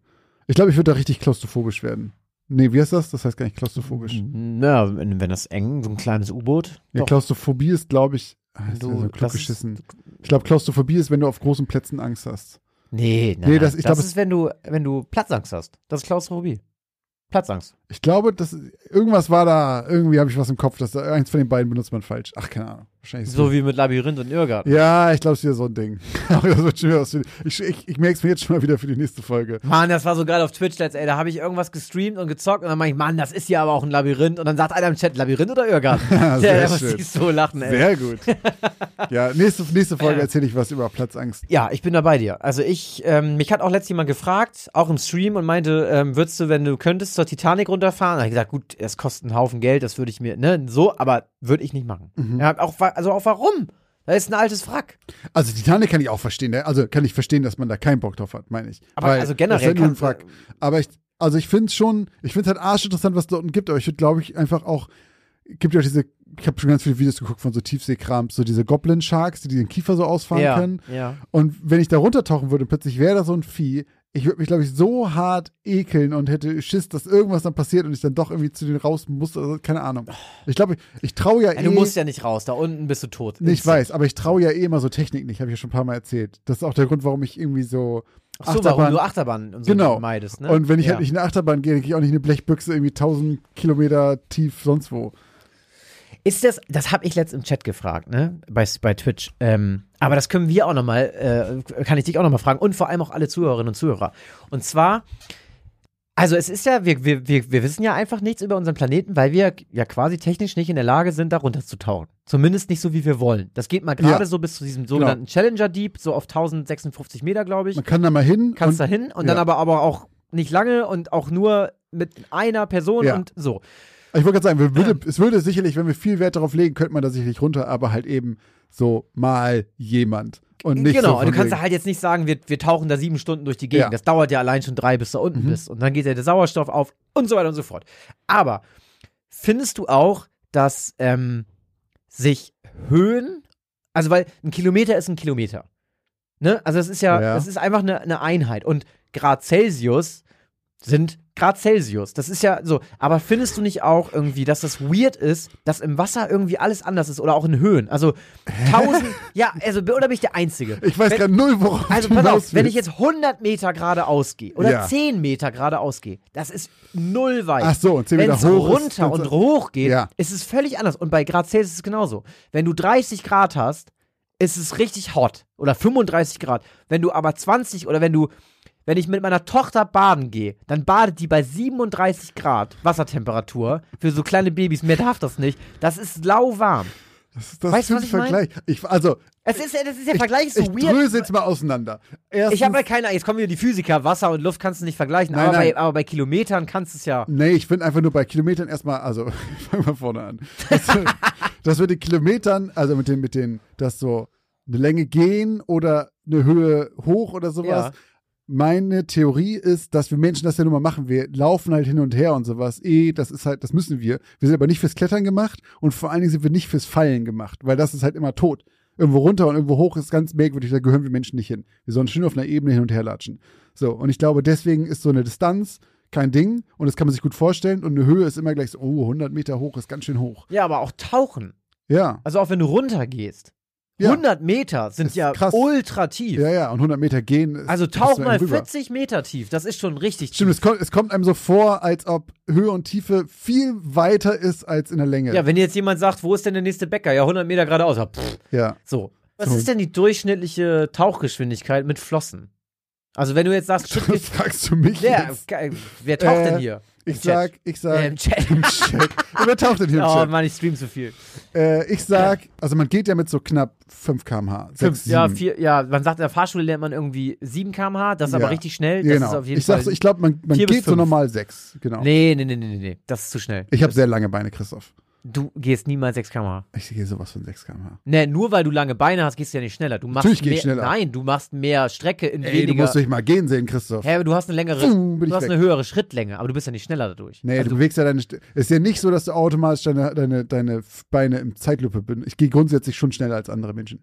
Ich glaube, ich würde da richtig klaustrophobisch werden. Nee, wie heißt das? Das heißt gar nicht klaustrophobisch. Na, wenn, wenn das eng, so ein kleines U-Boot. Ja, Doch. Klaustrophobie ist, glaube ich, ah, ist Du, ja so klug das geschissen. Ich glaube, Klaustrophobie ist, wenn du auf großen Plätzen Angst hast. Nee, nein, Nee, das- das, ich das ist, wenn du, wenn du Platzangst hast. Das ist Klaustrophobie. Platzangst. Ich glaube, dass irgendwas war da, irgendwie habe ich was im Kopf, dass da eins von den beiden benutzt man falsch. Ach, keine Ahnung. Wahrscheinlich So wie mit Labyrinth und Irrgarten. Ja, ich glaube, es ist wieder so ein Ding. Aber das wird was ich ich, ich merke es mir jetzt schon mal wieder für die nächste Folge. Mann, das war so geil auf Twitch letzt, ey. Da habe ich irgendwas gestreamt und gezockt und dann meine ich, Mann, das ist ja aber auch ein Labyrinth. Und dann sagt einer im Chat, Labyrinth oder Irrgarten? Ja, sehr muss schön. so lachen, ey. Sehr gut. Ja, nächste, nächste Folge erzähle ich was über Platzangst. Ja, ich bin da bei dir. Also ich, ähm, mich hat auch letztens jemand gefragt, auch im Stream und meinte, ähm, würdest du, wenn du könntest, zur Titanic runterfahren? Da habe ich gesagt, gut, es kostet einen Haufen Geld, das würde ich mir, ne, so, aber würde ich nicht machen. Mhm. Ja, auch, also auch warum? Da ist ein altes Wrack. Also Titanic kann ich auch verstehen. ne? Also kann ich verstehen, dass man da keinen Bock drauf hat, meine ich. Aber Weil also das generell ist ja ein Wrack. Aber ich, also ich finde es schon, ich finde es halt arschinteressant, was es da unten gibt, aber ich würde, glaube ich, einfach auch, gibt ja auch diese, ich habe schon ganz viele Videos geguckt von so Tiefseekrams, so diese Goblin Sharks, die den Kiefer so ausfahren ja, können. ja. Und wenn ich da runtertauchen würde plötzlich wäre da so ein Vieh, ich würde mich, glaube ich, so hart ekeln und hätte Schiss, dass irgendwas dann passiert und ich dann doch irgendwie zu denen raus muss. Also, keine Ahnung. Ich glaube, ich, ich traue ja Ja, eh. du musst ja nicht raus, da unten bist du tot. Nee, ich weiß, aber ich traue ja eh immer so Technik nicht, habe ich ja schon ein paar Mal erzählt. Das ist auch der Grund, warum ich irgendwie so. Ach so, warum Achterbahn- du Achterbahn und so Genau. meidest, ne? Und wenn ich ja. halt nicht in eine Achterbahn gehe, dann gehe ich auch nicht in eine Blechbüchse irgendwie 1000 Kilometer tief sonst wo. Ist das, das habe ich letztens im Chat gefragt, ne? Bei, bei Twitch. Ähm, aber das können wir auch nochmal, äh, kann ich dich auch nochmal fragen und vor allem auch alle Zuhörerinnen und Zuhörer. Und zwar, also es ist ja, wir, wir, wir, wir wissen ja einfach nichts über unseren Planeten, weil wir ja quasi technisch nicht in der Lage sind, da runterzutauchen. Zumindest nicht so, wie wir wollen. Das geht mal gerade Ja. so bis zu diesem sogenannten Challenger Deep, so auf 1056 Meter, glaube ich. Man kann da mal hin. Kannst und, da hin und ja. dann aber, aber auch nicht lange und auch nur mit einer Person Ja. und so. Ich wollte gerade sagen, würde, es würde sicherlich, wenn wir viel Wert darauf legen, könnte man da sicherlich runter, aber halt eben so mal jemand. Und nicht genau, so und du kannst da halt jetzt nicht sagen, wir, wir tauchen da sieben Stunden durch die Gegend. Ja. Das dauert ja allein schon drei, bis du unten Mhm. bist. Und dann geht ja der Sauerstoff auf und so weiter und so fort. Aber findest du auch, dass ähm, sich Höhen, also weil ein Kilometer ist ein Kilometer. Ne? Also es ist ja, Ja. das ist einfach eine, eine Einheit. Und Grad Celsius sind Grad Celsius. Das ist ja so. Aber findest du nicht auch irgendwie, dass das weird ist, dass im Wasser irgendwie alles anders ist oder auch in Höhen? Also tausend, ja, also oder bin ich der Einzige? Ich weiß Wenn- gerade null, worauf also pass auf, wenn ich jetzt 100 Meter geradeaus gehe oder Ja. 10 Meter geradeaus gehe, das ist null weit. Ach so, und 10 Wenn Meter es hoch ist, runter dann- und hoch geht, Ja. ist es völlig anders. Und bei Grad Celsius ist es genauso. Wenn du 30 Grad hast, ist es richtig hot. Oder 35 Grad. Wenn du aber 20 oder wenn du, wenn ich mit meiner Tochter baden gehe, dann badet die bei 37 Grad Wassertemperatur. Für so kleine Babys, mehr darf das nicht. Das ist lauwarm. Das ist das Weißt was ich? Vergleich. Ich, also, Es ist, das ist der ich, Vergleich ist so ich weird. dröse jetzt mal auseinander. Erstens, Ich habe halt keine, jetzt kommen wieder die Physiker, Wasser und Luft kannst du nicht vergleichen, Nein, aber, nein. Bei, aber bei Kilometern kannst du es ja. Nee, ich finde einfach nur bei Kilometern erstmal, also fangen wir vorne an. Das, das mit den Kilometern, also mit den, mit den, dass so eine Länge gehen oder eine Höhe hoch oder sowas, Ja. Meine Theorie ist, dass wir Menschen das ja nun mal machen. Wir laufen halt hin und her und sowas. Eh, das ist halt, das müssen wir. Wir sind aber nicht fürs Klettern gemacht und vor allen Dingen sind wir nicht fürs Fallen gemacht, weil das ist halt immer tot. Irgendwo runter und irgendwo hoch ist ganz merkwürdig, da gehören wir Menschen nicht hin. Wir sollen schön auf einer Ebene hin und her latschen. So, und ich glaube, deswegen ist so eine Distanz kein Ding und das kann man sich gut vorstellen und eine Höhe ist immer gleich so, oh, 100 Meter hoch ist ganz schön hoch. Ja, aber auch tauchen. Ja, Also auch wenn du runtergehst. Ja. 100 Meter sind Ist ja krass. ultra tief. ja, ja, und 100 Meter gehen ist Also tauch mal einem rüber. 40 Meter tief. Das ist schon richtig Stimmt, tief. es kommt, es kommt einem so vor, als ob Höhe und Tiefe viel weiter ist als in der Länge. Ja, wenn jetzt jemand sagt, wo ist denn der nächste Bäcker? Ja, 100 Meter geradeaus. Ja, pff, ja. so. Was So. ist denn die durchschnittliche Tauchgeschwindigkeit mit Flossen? Also wenn du jetzt sagst, shit, Das fragst du mich wer, jetzt. wer taucht Äh, denn hier? Ich sag, ich sag, Äh, im Chat. im Chat. Wer taucht denn hier im Oh Chat? Mann, ich stream zu viel. Äh, ich sag, also man geht ja mit so knapp 5 km/h. Fünf, 6, ja, vier, ja, man sagt in der Fahrschule lernt man irgendwie 7 km/h, das ist Ja. aber richtig schnell. Das Genau. ist auf jeden ich Fall. ich glaube, man, man geht so normal 6. Genau. nee, nee, nee, nee, nee, nee, das ist zu schnell. Ich habe sehr lange Beine, Christoph. Du gehst niemals 6 km/h. Ich gehe sowas von 6 km/h. Nee, nur weil du lange Beine hast, gehst du ja nicht schneller. Du machst Natürlich geh ich mehr, schneller. Nein, du machst mehr Strecke in Ey, du weniger. musst dich mal gehen sehen, Christoph. Hä, aber du hast eine längere, Fuh, bin ich du hast weg. eine höhere Schrittlänge, aber du bist ja nicht schneller dadurch. Nee, also, du bewegst ja deine. St- ist ja nicht so, dass du automatisch deine, deine, deine Beine im Zeitlupe bin. Ich gehe grundsätzlich schon schneller als andere Menschen.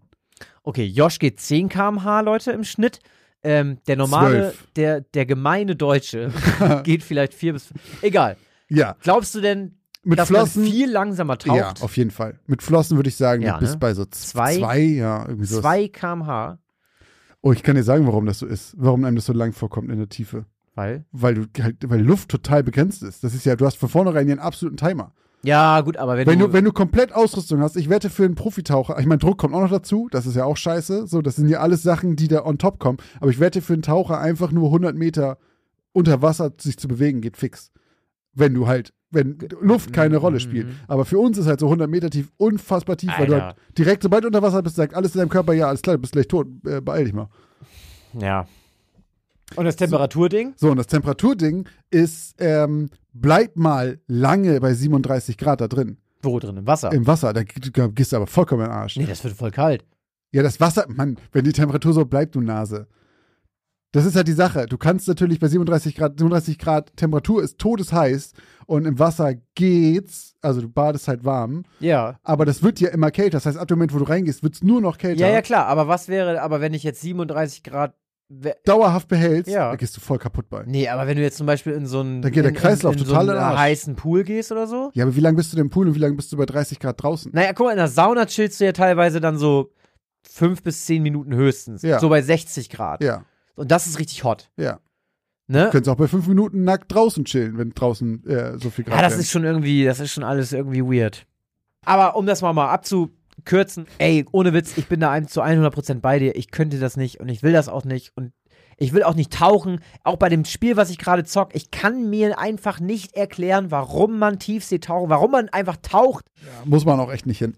okay, Josh geht 10 km/h, Leute, im Schnitt. Ähm, der normale, der, der gemeine Deutsche geht vielleicht 4 bis 5. Egal. Ja, Glaubst du denn, mit dass Flossen. man viel langsamer taucht? Ja, auf jeden Fall. Mit Flossen würde ich sagen, Ja, du bist ne? bei so Zwei? zwei, ja, irgendwie so. 2 km/h, Oh, ich kann dir sagen, warum das so ist. Warum einem das so lang vorkommt in der Tiefe. weil. Weil du halt, weil Luft total begrenzt ist. Das ist ja, du hast von vornherein hier einen absoluten Timer. Ja, gut, aber wenn, Wenn du. du, wenn du komplett Ausrüstung hast, ich wette für einen Profitaucher, ich meine, Druck kommt auch noch dazu, das ist ja auch scheiße, so, das sind ja alles Sachen, die da on top kommen, aber ich wette für einen Taucher einfach nur 100 Meter unter Wasser sich zu bewegen, geht fix. Wenn du halt, wenn Luft keine Rolle spielt. Mhm. Aber für uns ist halt so 100 Meter tief unfassbar tief, weil du halt direkt, sobald du unter Wasser bist, sagt alles in deinem Körper, ja, alles klar, du bist gleich tot, äh, beeil dich mal. ja. Und das Temperaturding? So, und das Temperaturding ist, ähm, bleib mal lange bei 37 Grad da drin. Wo drin? Im Wasser? Im Wasser, da gehst du aber vollkommen in den Arsch. nee, das wird voll kalt. Ja, das Wasser, Mann, wenn die Temperatur so bleibt, du Nase. Das ist halt die Sache. Du kannst natürlich bei 37 Grad, 37 Grad Temperatur ist todesheiß und im Wasser geht's, also du badest halt warm, Ja. aber das wird ja immer kälter. Das heißt, ab dem Moment, wo du reingehst, wird's nur noch kälter. Ja, ja, klar, aber was wäre, aber wenn ich jetzt 37 Grad. Dauerhaft behältst, Ja. da gehst du voll kaputt bei. Nee, aber wenn du jetzt zum Beispiel in so einen, Da geht der in, Kreislauf in, in total so in einen Arsch. heißen Pool gehst oder so. Ja, aber wie lange bist du denn im Pool und wie lange bist du bei 30 Grad draußen? Naja, guck mal, in der Sauna chillst du ja teilweise dann so fünf bis zehn Minuten höchstens. Ja. So bei 60 Grad. Ja, Und das ist richtig hot. ja. Ne? Du könntest auch bei fünf Minuten nackt draußen chillen, wenn draußen äh, so viel Grad Ja, das wären. ist schon irgendwie, das ist schon alles irgendwie weird. Aber um das mal, mal abzukürzen, ey, ohne Witz, ich bin da ein, zu 100% bei dir. Ich könnte das nicht und ich will das auch nicht und ich will auch nicht tauchen. Auch bei dem Spiel, was ich gerade zock, ich kann mir einfach nicht erklären, warum man Tiefsee tauchen, warum man einfach taucht. Muss man auch echt nicht hin.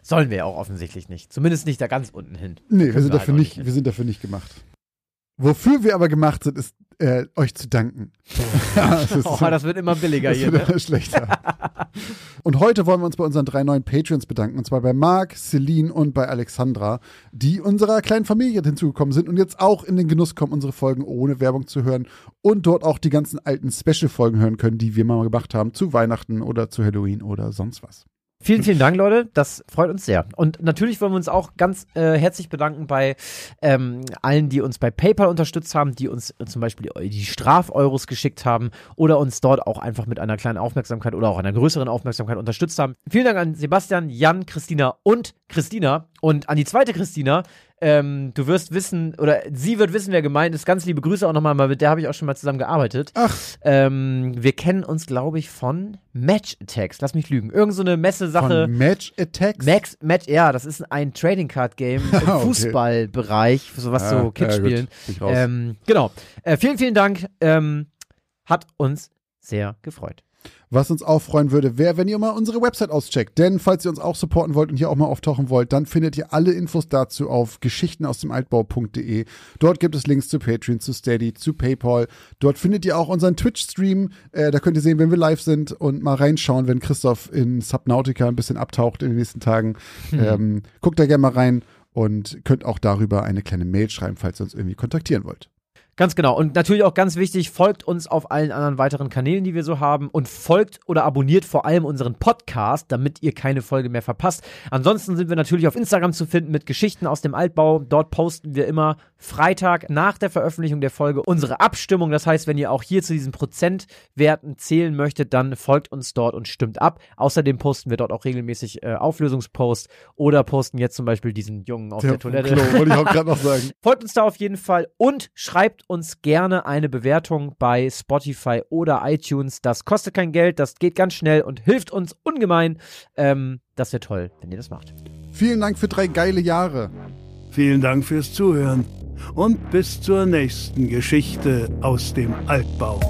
Sollen wir ja auch offensichtlich nicht. Zumindest nicht da ganz unten hin. Nee, wir sind, wir dafür halt auch nicht, nicht. wir sind dafür nicht gemacht. Wofür wir aber gemacht sind, ist äh, euch zu danken. das, ist, Oh, das wird immer billiger das hier. wird Ne? immer schlechter. und heute wollen wir uns bei unseren drei neuen Patreons bedanken. Und zwar bei Marc, Celine und bei Alexandra, die unserer kleinen Familie hinzugekommen sind und jetzt auch in den Genuss kommen, unsere Folgen ohne Werbung zu hören und dort auch die ganzen alten Special-Folgen hören können, die wir mal gemacht haben zu Weihnachten oder zu Halloween oder sonst was. Vielen, vielen Dank, Leute. Das freut uns sehr. Und natürlich wollen wir uns auch ganz äh, herzlich bedanken bei ähm, allen, die uns bei PayPal unterstützt haben, die uns äh, zum Beispiel die, die Strafeuros geschickt haben oder uns dort auch einfach mit einer kleinen Aufmerksamkeit oder auch einer größeren Aufmerksamkeit unterstützt haben. Vielen Dank an Sebastian, Jan, Christina und Christina. Und an die zweite Christina, ähm, du wirst wissen, oder sie wird wissen, wer gemeint ist. Ganz liebe Grüße auch nochmal, mit der habe ich auch schon mal zusammen gearbeitet. Ach. Ähm, wir kennen uns, glaube ich, von Match Attacks. Lass mich lügen. Irgend so eine Messesache. Von Match Attacks. Max, Match, ja, das ist ein Trading Card Game im Okay. Fußballbereich, so was Ja, so Kids ja, spielen. Ähm, genau. Äh, vielen, vielen Dank. Ähm, hat uns sehr gefreut. Was uns auch freuen würde, wäre, wenn ihr mal unsere Website auscheckt. Denn falls ihr uns auch supporten wollt und hier auch mal auftauchen wollt, dann findet ihr alle Infos dazu auf geschichtenausdemaltbau.de. Dort gibt es Links zu Patreon, zu Steady, zu PayPal. Dort findet ihr auch unseren Twitch-Stream. Äh, da könnt ihr sehen, wenn wir live sind und mal reinschauen, wenn Christoph in Subnautica ein bisschen abtaucht in den nächsten Tagen. Ähm, guckt da gerne mal rein und könnt auch darüber eine kleine Mail schreiben, falls ihr uns irgendwie kontaktieren wollt. Ganz genau. Und natürlich auch ganz wichtig, folgt uns auf allen anderen weiteren Kanälen, die wir so haben und folgt oder abonniert vor allem unseren Podcast, damit ihr keine Folge mehr verpasst. Ansonsten sind wir natürlich auf Instagram zu finden mit Geschichten aus dem Altbau. Dort posten wir immer Freitag nach der Veröffentlichung der Folge unsere Abstimmung. Das heißt, wenn ihr auch hier zu diesen Prozentwerten zählen möchtet, dann folgt uns dort und stimmt ab. Außerdem posten wir dort auch regelmäßig äh, Auflösungsposts oder posten jetzt zum Beispiel diesen Jungen auf der, der Toilette. Klo, wollte ich auch gerade noch sagen. Folgt uns da auf jeden Fall und schreibt uns gerne eine Bewertung bei Spotify oder iTunes. Das kostet kein Geld, das geht ganz schnell und hilft uns ungemein. Ähm, das wäre toll, wenn ihr das macht. Vielen Dank für drei geile Jahre. Vielen Dank fürs Zuhören und bis zur nächsten Geschichte aus dem Altbau.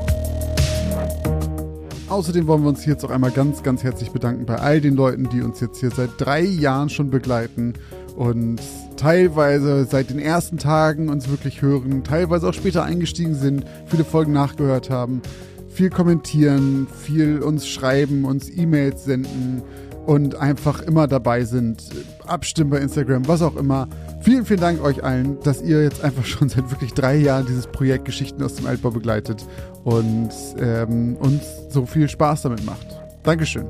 Außerdem wollen wir uns jetzt auch einmal ganz, ganz herzlich bedanken bei all den Leuten, die uns jetzt hier seit drei Jahren schon begleiten und teilweise seit den ersten Tagen uns wirklich hören, teilweise auch später eingestiegen sind, viele Folgen nachgehört haben, viel kommentieren, viel uns schreiben, uns E-Mails senden und einfach immer dabei sind, abstimmen bei Instagram, was auch immer. Vielen, vielen Dank euch allen, dass ihr jetzt einfach schon seit wirklich drei Jahren dieses Projekt Geschichten aus dem Altbau begleitet und ähm, uns so viel Spaß damit macht. Dankeschön.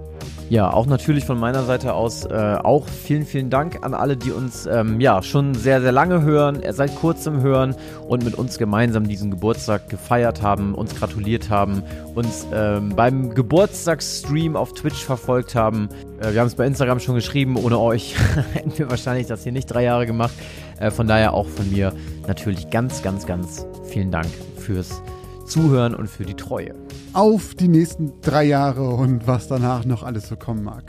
Ja, auch natürlich von meiner Seite aus äh, auch vielen, vielen Dank an alle, die uns ähm, ja schon sehr, sehr lange hören, seit kurzem hören und mit uns gemeinsam diesen Geburtstag gefeiert haben, uns gratuliert haben, uns ähm, beim Geburtstagsstream auf Twitch verfolgt haben. Äh, wir haben es bei Instagram schon geschrieben, ohne euch hätten wir wahrscheinlich das hier nicht drei Jahre gemacht. Äh, von daher auch von mir natürlich ganz, ganz, ganz vielen Dank fürs Zuhören und für die Treue auf die nächsten drei Jahre und was danach noch alles so kommen mag.